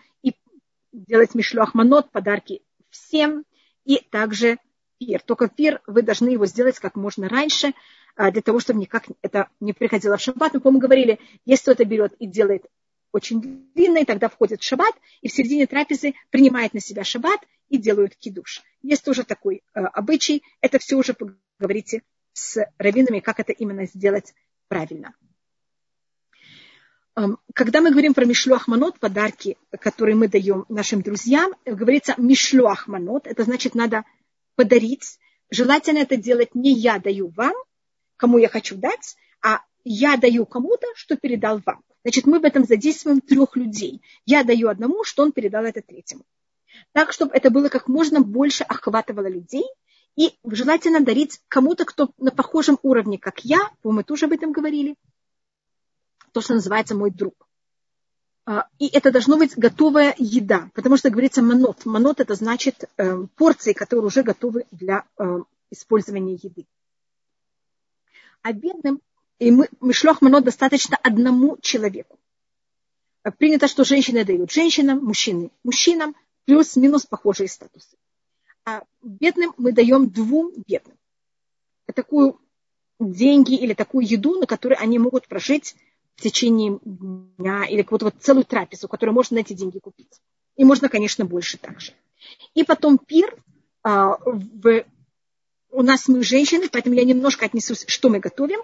делать мишлюахманот, подарки всем, и также пир. Только пир вы должны его сделать как можно раньше, а, для того, чтобы никак это не приходило в шаббат. Мы, по-моему, говорили, если кто-то берет и делает очень длинный, тогда входит в шаббат, и в середине трапезы принимает на себя шаббат и делают кидуш. Есть тоже такой э, обычай, это все уже поговорите с раввинами, как это именно сделать правильно. Когда мы говорим про мишлюахманот, подарки, которые мы даем нашим друзьям, говорится мишлюахманот, это значит надо подарить. Желательно это делать не я даю вам, кому я хочу дать, а я даю кому-то, что передал вам. Значит, мы в этом задействуем трех людей. Я даю одному, что он передал это третьему. Так, чтобы это было как можно больше охватывало людей. И желательно дарить кому-то, кто на похожем уровне, как я, мы тоже об этом говорили, то, что называется мой друг. А, и это должно быть готовая еда, потому что говорится манот. Манот это значит э, порции, которые уже готовы для э, использования еды а бедным и мы, мишлох манот достаточно одному человеку. Принято, что женщины дают женщинам, мужчины мужчинам, плюс-минус похожие статусы. А бедным мы даем двум бедным. Такую деньги или такую еду, на которой они могут прожить в течение дня или какую-то вот целую трапезу, которую можно на эти деньги купить. И можно, конечно, больше также. И потом пир а, в у нас мы женщины, поэтому я немножко отнесусь, что мы готовим.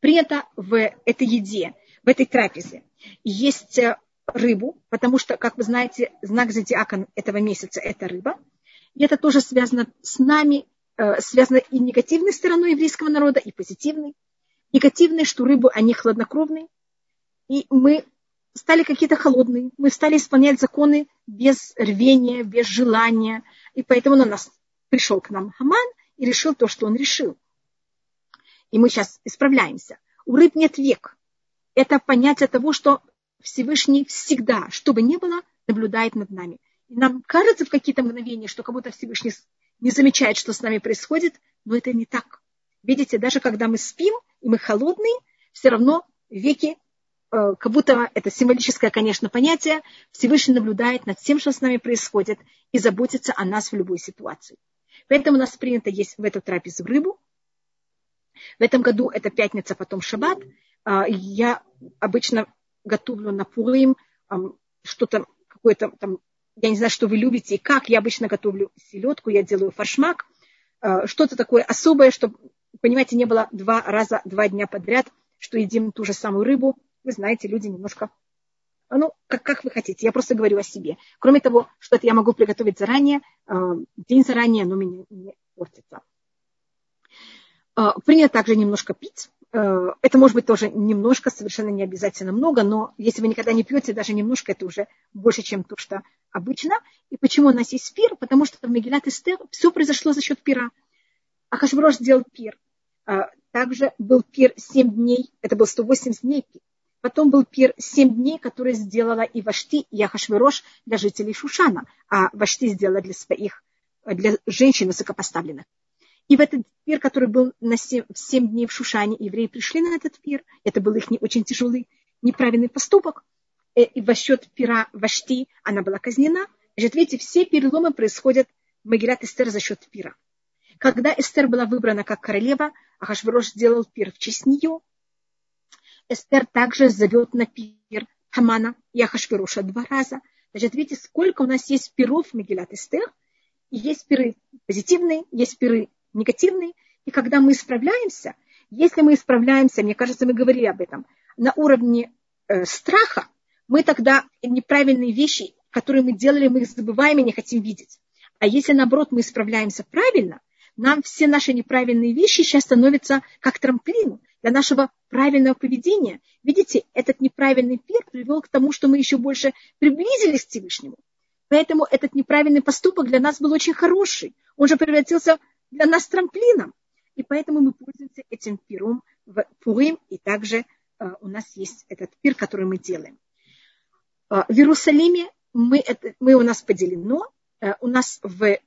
Принято в этой еде, в этой трапезе есть э, рыбу, потому что, как вы знаете, знак зодиака этого месяца – это рыба. И это тоже связано с нами, э, связано и негативной стороной еврейского народа, и позитивной. Негативной, что рыбы, они хладнокровные. И мы стали какие-то холодные, мы стали исполнять законы без рвения, без желания, и поэтому на нас пришел к нам Хаман и решил то, что он решил. И мы сейчас исправляемся. У рыб нет век. Это понятие того, что Всевышний всегда, что бы ни было, наблюдает над нами. И нам кажется в какие-то мгновения, что как будто Всевышний не замечает, что с нами происходит, но это не так. Видите, даже когда мы спим, и мы холодные, все равно веки, э, как будто это символическое, конечно, понятие, Всевышний наблюдает над всем, что с нами происходит, и заботится о нас в любой ситуации. Поэтому у нас принято есть в эту трапезу рыбу. В этом году это пятница, потом шаббат. А, я обычно готовлю на Пурим что-то, какое-то там, я не знаю, что вы любите и как. Я обычно готовлю селедку, я делаю фаршмак. А, что-то такое особое, чтобы, понимаете, не было два раза, два дня подряд, что едим ту же самую рыбу. Вы знаете, люди немножко ну, как, как вы хотите, я просто говорю о себе. Кроме того, что это я могу приготовить заранее, э, день заранее, но мне не портится. Э, принято также немножко пить. Э, это может быть тоже немножко, совершенно не обязательно много, но если вы никогда не пьете, даже немножко, это уже больше, чем то, что обычно. И почему у нас есть пир? Потому что в Мегилат Эстер все произошло за счет пира. Ахашврош сделал пир. Также был пир 7 дней, это был 180 дней Потом был пир семь дней, который сделала и Вашти, и Ахашвирош для жителей Шушана, а Вашти сделала для своих, для женщин высокопоставленных. И в этот пир, который был на 7, 7 дней в Шушане, евреи пришли на этот пир. Это был их не, очень тяжелый, неправильный поступок. Э, и во счет пира Вашти она была казнена. Значит, видите, все переломы происходят в Магилат Эстер за счет пира. Когда Эстер была выбрана как королева, Ахашвирош сделал пир в честь нее, Эстер также зовет на пир Хамана и Ахашвируша два раза. Значит, видите, сколько у нас есть пиров в Мегилат Эстер. Есть пиры позитивные, есть пиры негативные. И когда мы исправляемся, если мы исправляемся, мне кажется, мы говорили об этом, на уровне э, страха, мы тогда неправильные вещи, которые мы делали, мы их забываем и не хотим видеть. А если, наоборот, мы исправляемся правильно, нам все наши неправильные вещи сейчас становятся как трамплин для нашего правильного поведения. Видите, этот неправильный пир привел к тому, что мы еще больше приблизились к Всевышнему. Поэтому этот неправильный поступок для нас был очень хороший. Он же превратился для нас трамплином. И поэтому мы пользуемся этим пиром в Пурим. И также э, у нас есть этот пир, который мы делаем. Э, в Иерусалиме мы, это, мы у нас поделено. Э, у нас в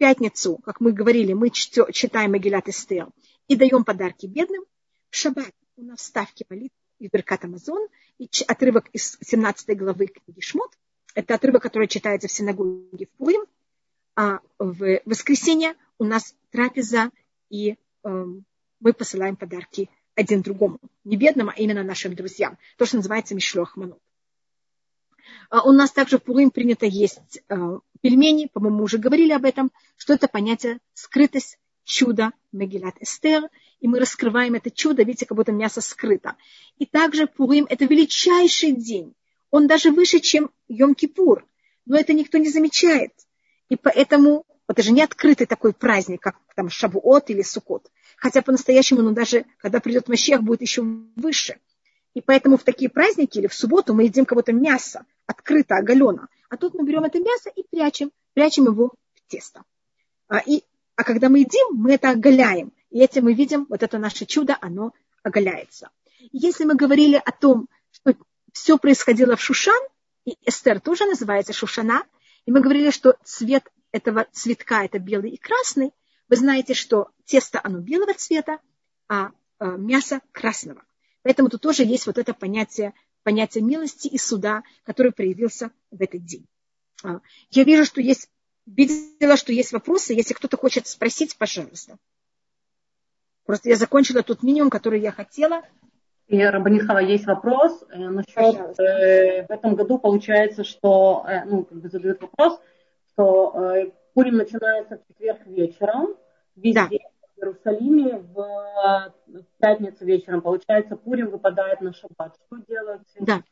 пятницу, как мы говорили, мы читаем Магилат Эстер и даем подарки бедным. В шаббат у нас ставки молитвы из Беркат Амазон, и отрывок из 17 главы книги Шмот. Это отрывок, который читается в синагоге в Пурим. А в воскресенье у нас трапеза, и э, мы посылаем подарки один другому. Не бедным, а именно нашим друзьям. То, что называется Мишлох Манут. А у нас также в Пурим принято есть э, пельмени, по-моему, уже говорили об этом, что это понятие скрытость чудо Мегилат Эстер, и мы раскрываем это чудо, видите, как будто мясо скрыто. И также Пурим – это величайший день. Он даже выше, чем Йом-Кипур, но это никто не замечает. И поэтому это же не открытый такой праздник, как там Шабуот или Сукот. Хотя по-настоящему, ну даже когда придет Мащех, будет еще выше. И поэтому в такие праздники или в субботу мы едим кого-то мясо, открыто, оголено. А тут мы берем это мясо и прячем, прячем его в тесто. А, и а когда мы едим, мы это оголяем. И этим мы видим, вот это наше чудо, оно оголяется. Если мы говорили о том, что все происходило в Шушан, и Эстер тоже называется Шушана, и мы говорили, что цвет этого цветка это белый и красный, вы знаете, что тесто оно белого цвета, а э, мясо красного. Поэтому тут тоже есть вот это понятие, понятие милости и суда, который проявился в этот день. А, я вижу, что есть видела, что есть вопросы. Если кто-то хочет спросить, пожалуйста. Просто я закончила тот минимум, который я хотела. И, Рабанихова, есть вопрос э, насчет, э, в этом году получается, что, э, ну, как бы задают вопрос, что э, Пурим начинается в четверг вечером, везде да. в Иерусалиме, в пятницу вечером, получается, Пурим выпадает на шаббат. Что делать? Да.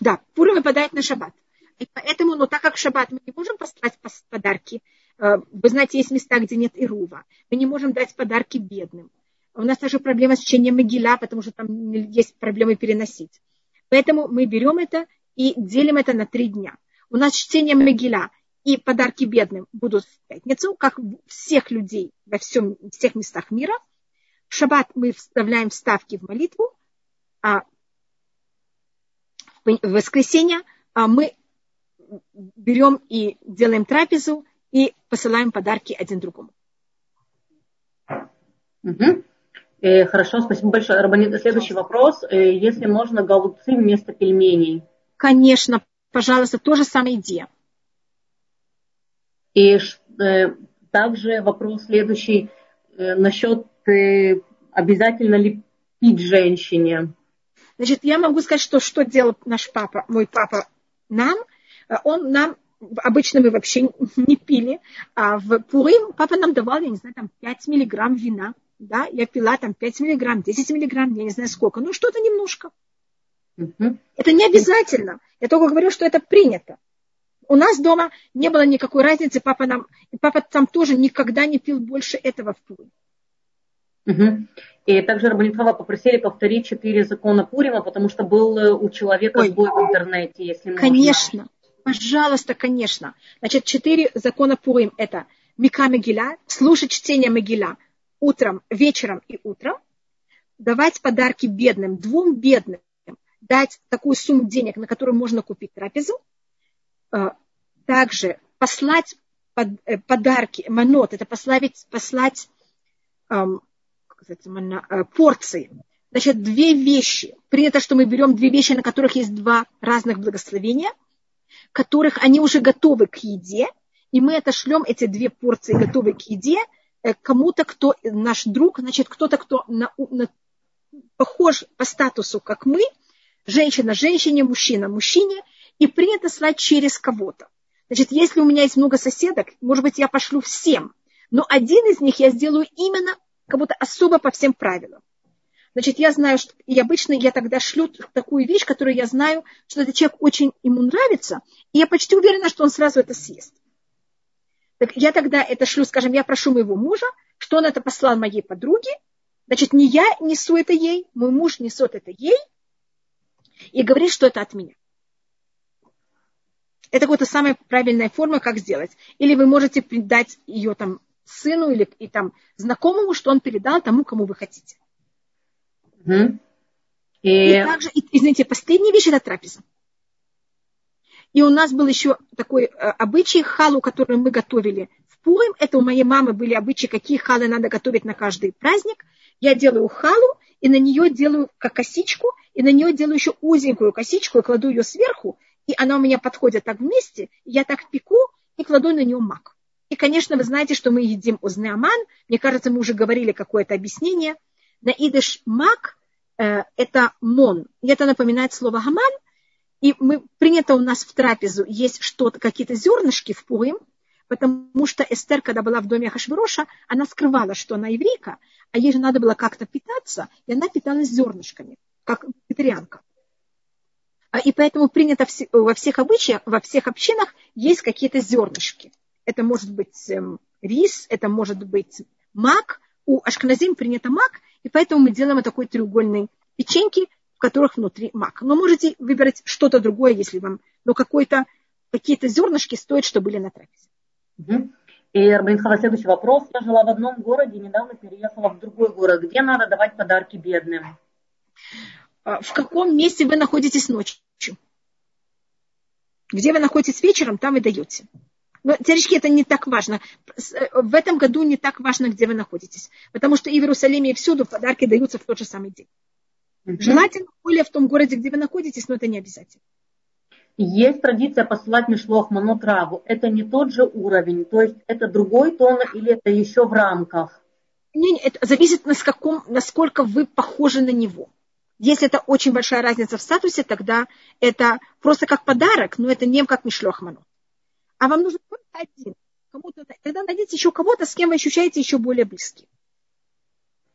Да, Пурим выпадает на шаббат. И поэтому, ну, так как в шаббат мы не можем послать подарки, э, вы знаете, есть места, где нет ирува, мы не можем дать подарки бедным. У нас также проблема с чтением могила, потому что там есть проблемы переносить. Поэтому мы берем это и делим это на три дня. У нас чтение Мегиля и подарки бедным будут в пятницу, как всех людей во всем, всех местах мира. В шаббат мы вставляем вставки в молитву, а в воскресенье а мы берем и делаем трапезу и посылаем подарки один другому. Угу. Э, хорошо, спасибо большое. Рабанит, следующий вопрос. Э, если можно, голубцы вместо пельменей. Конечно, пожалуйста, тоже самая идея. И э, также вопрос следующий э, насчет обязательно ли пить женщине. Значит, я могу сказать, что что делал наш папа, мой папа нам. Э, он нам обычно мы вообще не пили, а в Пурим папа нам давал, я не знаю, там 5 миллиграмм вина да, я пила там 5 миллиграмм, 10 миллиграмм, я не знаю сколько, ну что-то немножко. Угу. Это не обязательно. Я только говорю, что это принято. У нас дома не было никакой разницы, папа нам, папа там тоже никогда не пил больше этого в пуре. Угу. И также Рабанитхава попросили повторить четыре закона Пурима, потому что был э, у человека Ой. сбой в интернете, если можно. Конечно, пожалуйста, конечно. Значит, четыре закона Пурим – это Мика Мегиля, слушать чтение Мегиля, утром, вечером и утром, давать подарки бедным, двум бедным, дать такую сумму денег, на которую можно купить трапезу, э, также послать э, подарки, манот, это послать, послать эм, э, порции. Значит, две вещи. Принято, что мы берем две вещи, на которых есть два разных благословения, которых они уже готовы к еде, и мы отошлем эти две порции, готовые к еде, Э, кому-то, кто наш друг, значит, кто-то, кто на, на, похож по статусу, как мы, женщина женщине, мужчина мужчине, и принято слать через кого-то. Значит, если у меня есть много соседок, может быть, я пошлю всем, но один из них я сделаю именно как будто особо по всем правилам. Значит, я знаю, что и обычно я тогда шлю такую вещь, которую я знаю, что этот человек очень ему нравится, и я почти уверена, что он сразу это съест. Так я тогда это шлю, скажем, я прошу моего мужа, что он это послал моей подруге, значит, не я несу это ей, мой муж несет это ей и говорит, что это от меня. Это вот самая правильная форма, как сделать. Или вы можете передать ее там сыну или и, там, знакомому, что он передал тому, кому вы хотите. Угу. И... и также, извините, последняя вещь – это трапеза. И у нас был еще такой э, обычай халу, который мы готовили в Пурим. Это у моей мамы были обычаи, какие халы надо готовить на каждый праздник. Я делаю халу, и на нее делаю как косичку, и на нее делаю еще узенькую косичку, и кладу ее сверху, и она у меня подходит так вместе, я так пеку и кладу на нее мак. И, конечно, вы знаете, что мы едим узнеаман. Мне кажется, мы уже говорили какое-то объяснение. На идыш мак э, это мон. И это напоминает слово гаман, и мы, принято у нас в трапезу есть что-то, какие-то зернышки в Пурим, потому что Эстер, когда была в доме Хашвироша, она скрывала, что она еврейка, а ей же надо было как-то питаться, и она питалась зернышками, как вегетарианка. А, и поэтому принято во всех обычаях, во всех общинах есть какие-то зернышки. Это может быть эм, рис, это может быть мак. У ашкназим принято мак, и поэтому мы делаем такой треугольной печеньки, которых внутри мак. Но можете выбрать что-то другое, если вам, но какой-то, какие-то зернышки стоит, что были на трапезе. Угу. И, Арбинхава, следующий вопрос. Я жила в одном городе, недавно переехала в другой город. Где надо давать подарки бедным? А, в каком месте вы находитесь ночью? Где вы находитесь вечером, там и даете. Но теоретически это не так важно. Э, в этом году не так важно, где вы находитесь. Потому что и в Иерусалиме, и всюду подарки даются в тот же самый день. Угу. Желательно более в том городе, где вы находитесь, но это не обязательно. Есть традиция посылать мишлох монотраву. Это не тот же уровень, то есть это другой тон или это еще в рамках? Не, не, это зависит, на скаком, насколько вы похожи на него. Если это очень большая разница в статусе, тогда это просто как подарок, но это не как мишлох монот. А вам нужен только один. Кому-то, тогда найдите еще кого-то, с кем вы ощущаете еще более близкие.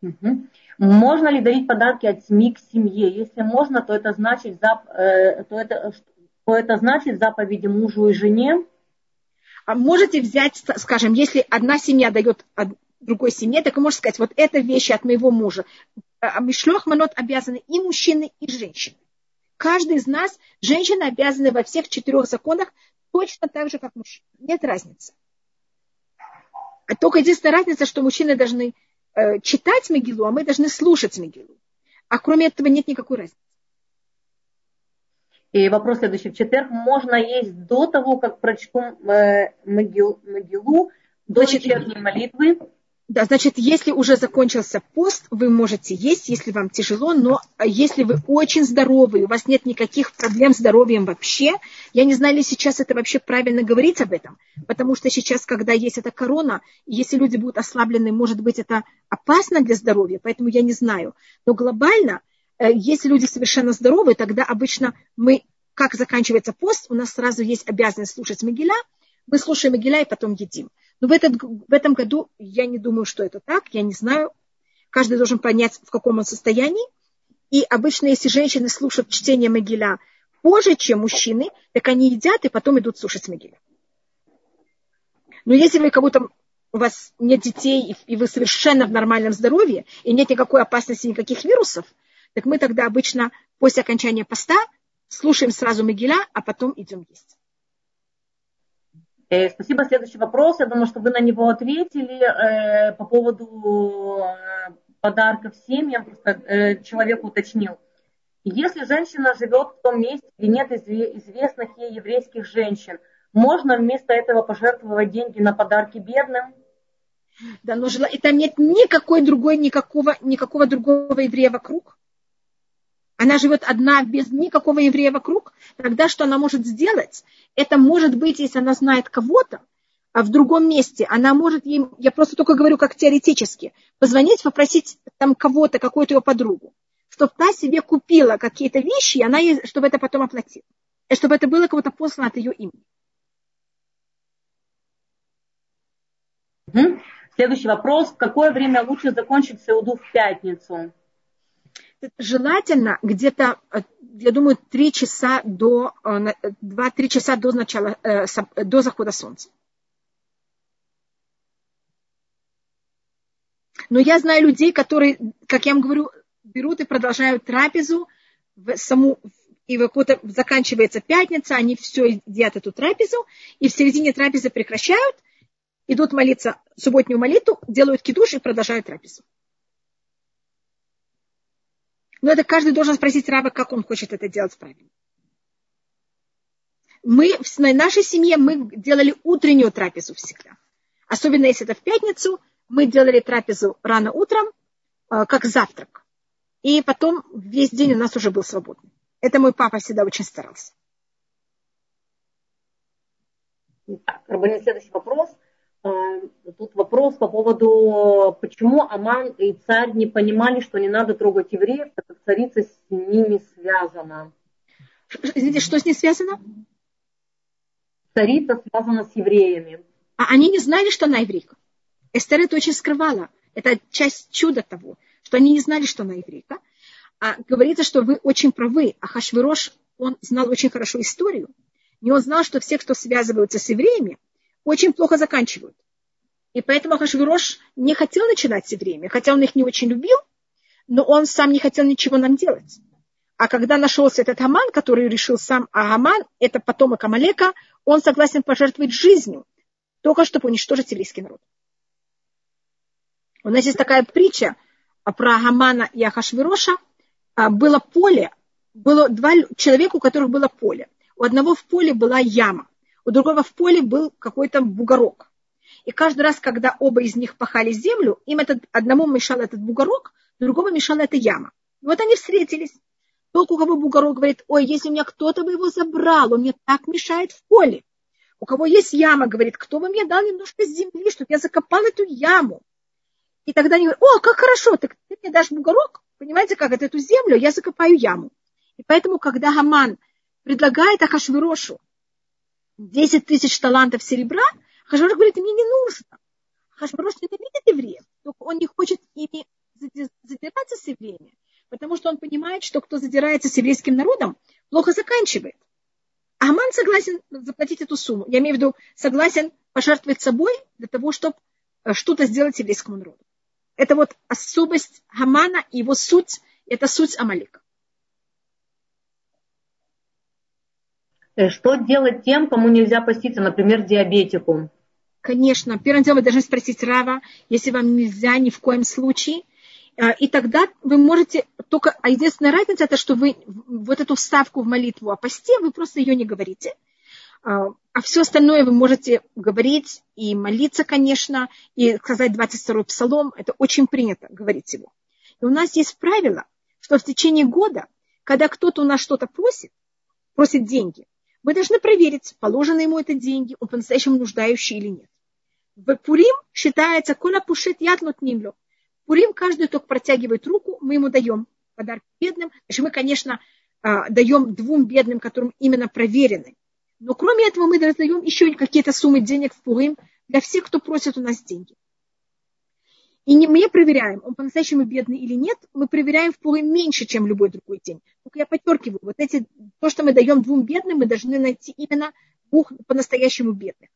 Угу. Можно ли дарить подарки от семьи к семье? Если можно, то это значит, э, то это, то это значит заповеди мужу и жене. А можете взять, скажем, если одна семья дает другой семье, так вы можете сказать, вот это вещи от моего мужа. А мишлох манот обязаны и мужчины, и женщины. каждый из нас, женщина обязана во всех четырех законах точно так же, как мужчина. Нет разницы. А только единственная разница, что мужчины должны э, читать Мегилу, а мы должны слушать Мегилу. А кроме этого нет никакой разницы. И вопрос следующий. В четверг можно есть до того, как прочтем э, Могилу, до Значит, вечерней молитвы? Да, значит, если уже закончился пост, вы можете есть, если вам тяжело, но если вы очень здоровы, у вас нет никаких проблем с здоровьем вообще, я не знаю, ли сейчас это вообще правильно говорить об этом, потому что сейчас, когда есть эта корона, если люди будут ослаблены, может быть, это опасно для здоровья, поэтому я не знаю. Но глобально, э, если люди совершенно здоровы, тогда обычно мы, как заканчивается пост, у нас сразу есть обязанность слушать Мегиля, мы слушаем Мегиля и потом едим. Но в, этот, в этом году я не думаю, что это так, я не знаю. Каждый должен понять, в каком он состоянии. И обычно, если женщины слушают чтение Могиля позже, чем мужчины, так они едят и потом идут слушать Могиля. Но если вы будто у вас нет детей, и вы совершенно в нормальном здоровье, и нет никакой опасности, никаких вирусов, так мы тогда обычно после окончания поста слушаем сразу Могиля, а потом идем есть. Э, спасибо. Следующий вопрос. Я думаю, что вы на него ответили э, по поводу э, подарков семьям. Просто человек уточнил. Если женщина живет в том месте, где нет известных ей еврейских женщин, можно вместо этого пожертвовать деньги на подарки бедным? Да, но жела... и там нет никакой другой, никакого, никакого другого еврея вокруг. Она живет одна, без никакого еврея вокруг. Тогда что она может сделать? Это может быть, если она знает кого-то, а в другом месте она может им, я просто только говорю как теоретически, позвонить, попросить там кого-то, какую-то ее подругу, чтобы та себе купила какие-то вещи, и она, чтобы это потом оплатила. И чтобы это было кого-то послано от ее имени. Следующий вопрос. В какое время лучше закончить Сауду в пятницу? Желательно где-то, э, я думаю, три часа до, э, два-три часа до начала, э, до захода солнца. Но я знаю людей, которые, как я вам говорю, берут и продолжают трапезу в саму, и вот заканчивается пятница, они все едят эту трапезу, и в середине трапезы прекращают, идут молиться субботнюю молитву, делают кидуш и продолжают трапезу. Но это каждый должен спросить раба, как он хочет это делать правильно. Мы в нашей семье мы делали утреннюю трапезу всегда. Особенно если это в пятницу, мы делали трапезу рано утром, э, как завтрак. И потом весь день у нас уже был свободный. Это мой папа всегда очень старался. Так, следующий вопрос. Э, тут вопрос по поводу, почему Аман и царь не понимали, что не надо трогать евреев, так как царица с ними связана. Извините, что с ней связано? Царица связана с евреями. А они не знали, что она еврейка. Эстер это очень скрывала. Это часть чуда того, что они не знали, что она еврейка. А говорится, что вы очень правы. А Хашвирош, он знал очень хорошо историю. И он знал, что все, кто связываются с евреями, очень плохо заканчивают. И поэтому Ахашвирош не хотел начинать с евреями, хотя он их не очень любил, но он сам не хотел ничего нам делать. А когда нашелся этот Аман, который решил сам, а Аман – это потомок Амалека, он согласен пожертвовать жизнью, только чтобы уничтожить еврейский народ. У нас есть такая притча про Амана и Ахашвироша. А, было поле, было два человека, у которых было поле. У одного в поле была яма у другого в поле был какой-то бугорок. И каждый раз, когда оба из них пахали землю, им этот, одному мешал этот бугорок, другому мешала эта яма. Вот они встретились. Тот, у кого бугорок, говорит, ой, если у меня кто-то бы его забрал, он мне так мешает в поле. У кого есть яма, говорит, кто бы мне дал немножко земли, чтобы я закопал эту яму. И тогда они говорят, о, как хорошо, так ты мне дашь бугорок, понимаете, как это, эту землю, я закопаю яму. И поэтому, когда Хаман предлагает Ахашвирошу 10 тысяч талантов серебра, Хашварош говорит, мне не нужно. Хашварош ненавидит евреев, только он не хочет ими задираться с евреями, потому что он понимает, что кто задирается с еврейским народом, плохо заканчивает. Аман согласен заплатить эту сумму. Я имею в виду, согласен пожертвовать собой для того, чтобы э, что-то сделать еврейскому народу. Это вот особость Хамана его суть, это суть Амалика. Что делать тем, кому нельзя поститься, например, диабетику? Конечно. Первым делом вы должны спросить Рава, если вам нельзя ни в коем случае. Э, и тогда вы можете только... А единственная разница, это что вы вот эту вставку в молитву о посте, вы просто ее не говорите. А, а все остальное вы можете говорить и молиться, конечно, и сказать 22-й псалом. Это очень принято говорить его. И у нас есть правило, что в течение года, когда кто-то у нас что-то просит, просит деньги, мы должны проверить, положены ему это деньги, он по-настоящему нуждающий или нет. В Пурим считается, кола пушит ядлот нимлю. Пурим каждый только протягивает руку, мы ему даем подарок бедным. Значит, мы, конечно, а, даем двум бедным, которым именно проверены. Но кроме этого мы раздаем еще какие-то суммы денег в Пурим для всех, кто просит у нас деньги. И не мы проверяем, он по-настоящему бедный или нет, мы проверяем в поле меньше, чем любой другой день. Только я подчеркиваю, вот эти, то, что мы даем двум бедным, мы должны найти именно двух по-настоящему бедных.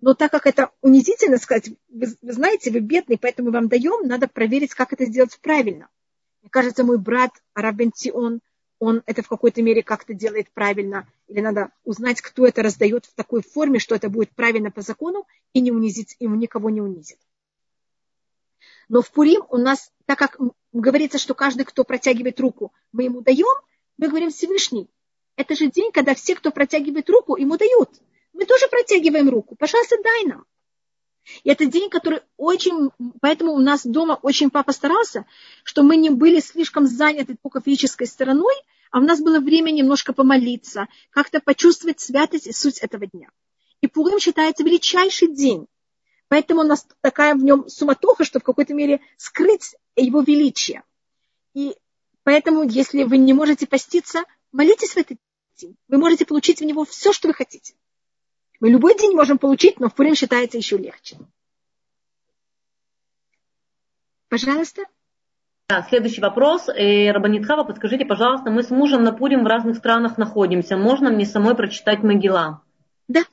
Но так как это унизительно сказать, вы, вы знаете, вы бедный, поэтому мы вам даем, надо проверить, как это сделать правильно. Мне кажется, мой брат Арабентион, он это в какой-то мере как-то делает правильно, или надо узнать, кто это раздает в такой форме, что это будет правильно по закону и не унизить, ему никого не унизит. Но в Пурим у нас, так как говорится, что каждый, кто протягивает руку, мы ему даем, мы говорим Всевышний. Это же день, когда все, кто протягивает руку, ему дают. Мы тоже протягиваем руку. Пожалуйста, дай нам. И это день, который очень... Поэтому у нас дома очень папа старался, что мы не были слишком заняты только физической стороной, а у нас было время немножко помолиться, как-то почувствовать святость и суть этого дня. И Пурим считается величайший день. Поэтому у нас такая в нем суматоха, что в какой-то мере скрыть его величие. И поэтому, если вы не можете поститься, молитесь в этот день. Вы можете получить в него все, что вы хотите. Мы любой день можем получить, но в Пурим считается еще легче. Пожалуйста. Да, следующий вопрос. Э, Рабанитхава, подскажите, пожалуйста, мы с мужем на Пурим в разных странах находимся. Можно мне самой прочитать Могила? Да.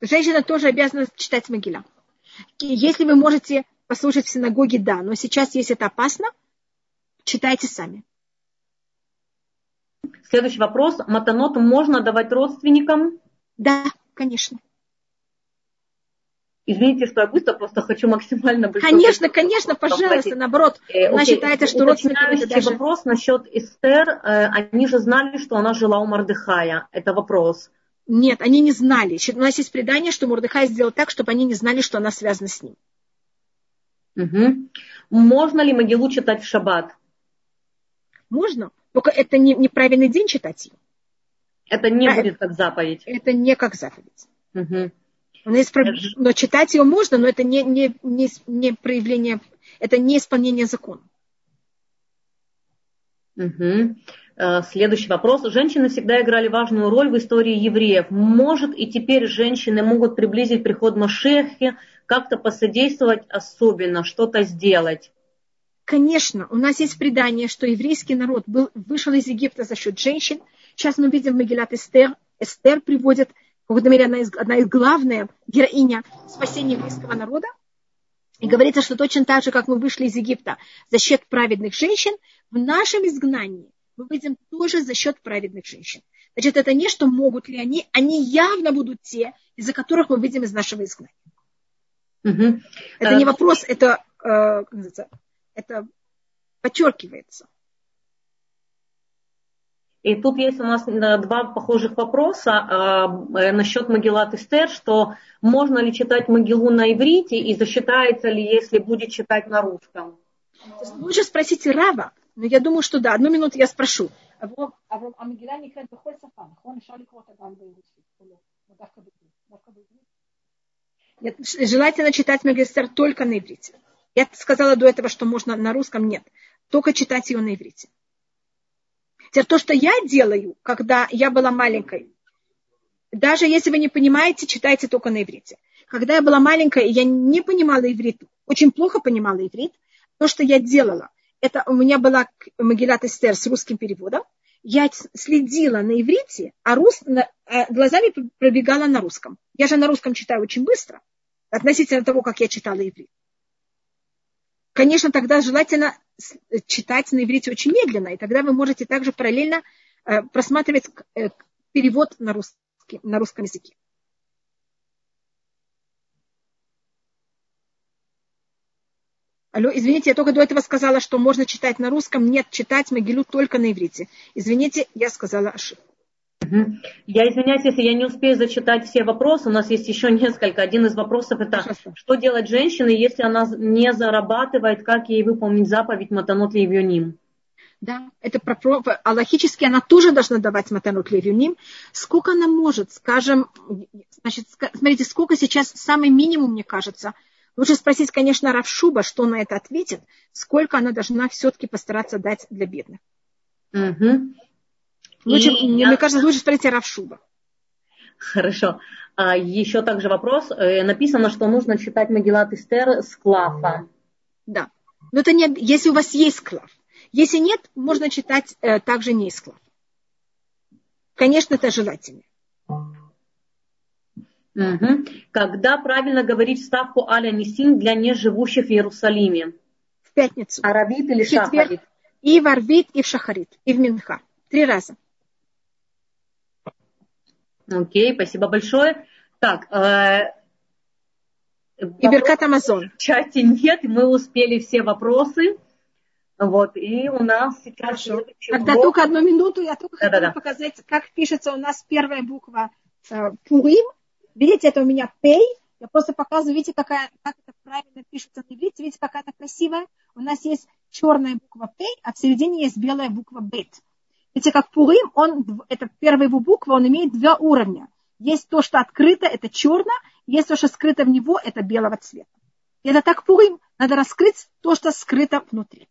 Женщина тоже обязана читать Могила. Если вы можете послушать в синагоге, да, но сейчас, если это опасно, читайте сами. Следующий вопрос. Матанот можно давать родственникам? Да, конечно. Извините, что я быстро, просто хочу максимально быстро. Конечно, конечно, пожалуйста, наоборот. Э, она окей. считается, что родственники даже... вопрос насчет Эстер. Э, они же знали, что она жила у Мардыхая. Это вопрос. Нет, они не знали. У нас есть предание, что Мурдыхай сделал так, чтобы они не знали, что она связана с ним. Угу. Можно ли Могилу читать в шаббат? Можно, только это не, неправильный день читать ее. Это не а, будет как заповедь. Это не как заповедь. Угу. Есть, но читать ее можно, но это не, не, не, не проявление, это не исполнение закона. Угу. Э, следующий вопрос. Женщины всегда играли важную роль в истории евреев. Может и теперь женщины могут приблизить приход Машехи, как-то посодействовать особенно, что-то сделать? Конечно, у нас есть предание, что еврейский народ был, вышел из Египта за счет женщин. Сейчас мы видим Магилат Эстер. Эстер приводит, в какой-то мере, одна из, одна из главных героиня спасения еврейского народа. И говорится, что точно так же, как мы вышли из Египта за счет праведных женщин, в нашем изгнании мы выйдем тоже за счет праведных женщин. Значит, это не что могут ли они, они явно будут те, из-за которых мы выйдем из нашего изгнания. Угу. Это не вопрос, это, э, это подчеркивается. И тут есть у нас э, два похожих вопроса э, насчет Магеллат Эстер, что можно ли читать Могилу на иврите и засчитается ли, если будет читать на русском? Лучше спросите Рава, но я думаю, что да. Одну минуту я спрошу. Нет, желательно читать Мегестер только на иврите. Я сказала до этого, что можно на русском. Нет. Только читать ее на иврите. Теперь то, что я делаю, когда я была маленькой, даже если вы не понимаете, читайте только на иврите. Когда я была маленькая, я не понимала иврит, очень плохо понимала иврит, то, что я делала, это у меня была Магилат Эстер с русским переводом. Я следила на иврите, а, рус, на, а глазами пробегала на русском. Я же на русском читаю очень быстро, относительно того, как я читала иврит. Конечно, тогда желательно читать на иврите очень медленно, и тогда вы можете также параллельно э, просматривать, э, перевод на, русский, на русском языке. Алло, извините, я только до этого сказала, что можно читать на русском. Нет, читать Могилу только на иврите. Извините, я сказала ошибку. Я извиняюсь, если я не успею зачитать все вопросы. У нас есть еще несколько. Один из вопросов это, Пожалуйста. что делать женщине, если она не зарабатывает, как ей выполнить заповедь Матанот Левионим? Да, это про, а логически она тоже должна давать Матанот Левионим. Сколько она может, скажем, значит, смотрите, сколько сейчас самый минимум, мне кажется, Лучше спросить, конечно, Равшуба, что на это ответит, сколько она должна все-таки постараться дать для бедных. Угу. Лучше, И мне я... кажется, лучше спросить Равшуба. Хорошо. А еще также вопрос. Э, написано, что нужно читать Магилат Истер с клафа. Да. Но это не, если у вас есть клав. Если нет, можно читать э, также не из клав. Конечно, это желательно. Угу. Когда правильно говорить ставку Аля Нисин для неживущих в Иерусалиме? В пятницу. Аравит или Четверг. Шахарит? И в Арвит, и в Шахарит, и в Минха. Три раза. Окей, спасибо большое. Так, э, и Беркат Амазон. В чате нет, мы успели все вопросы. Вот, и у нас сейчас... Хорошо. Тогда только одну минуту, я только да, хотела да, да. показать, как пишется у нас первая буква э, Пурим, Видите, это у меня пей. Я просто показываю, видите, какая, как это правильно пишется на иврите. Видите, какая она красивая. У нас есть черная буква пей, а в середине есть белая буква бет. Видите, как Пурим, он, это первая его буква, он имеет два уровня. Есть то, что открыто, это черно, есть то, что скрыто в него, это белого цвета. И это так Пурим, надо раскрыть то, что скрыто внутри.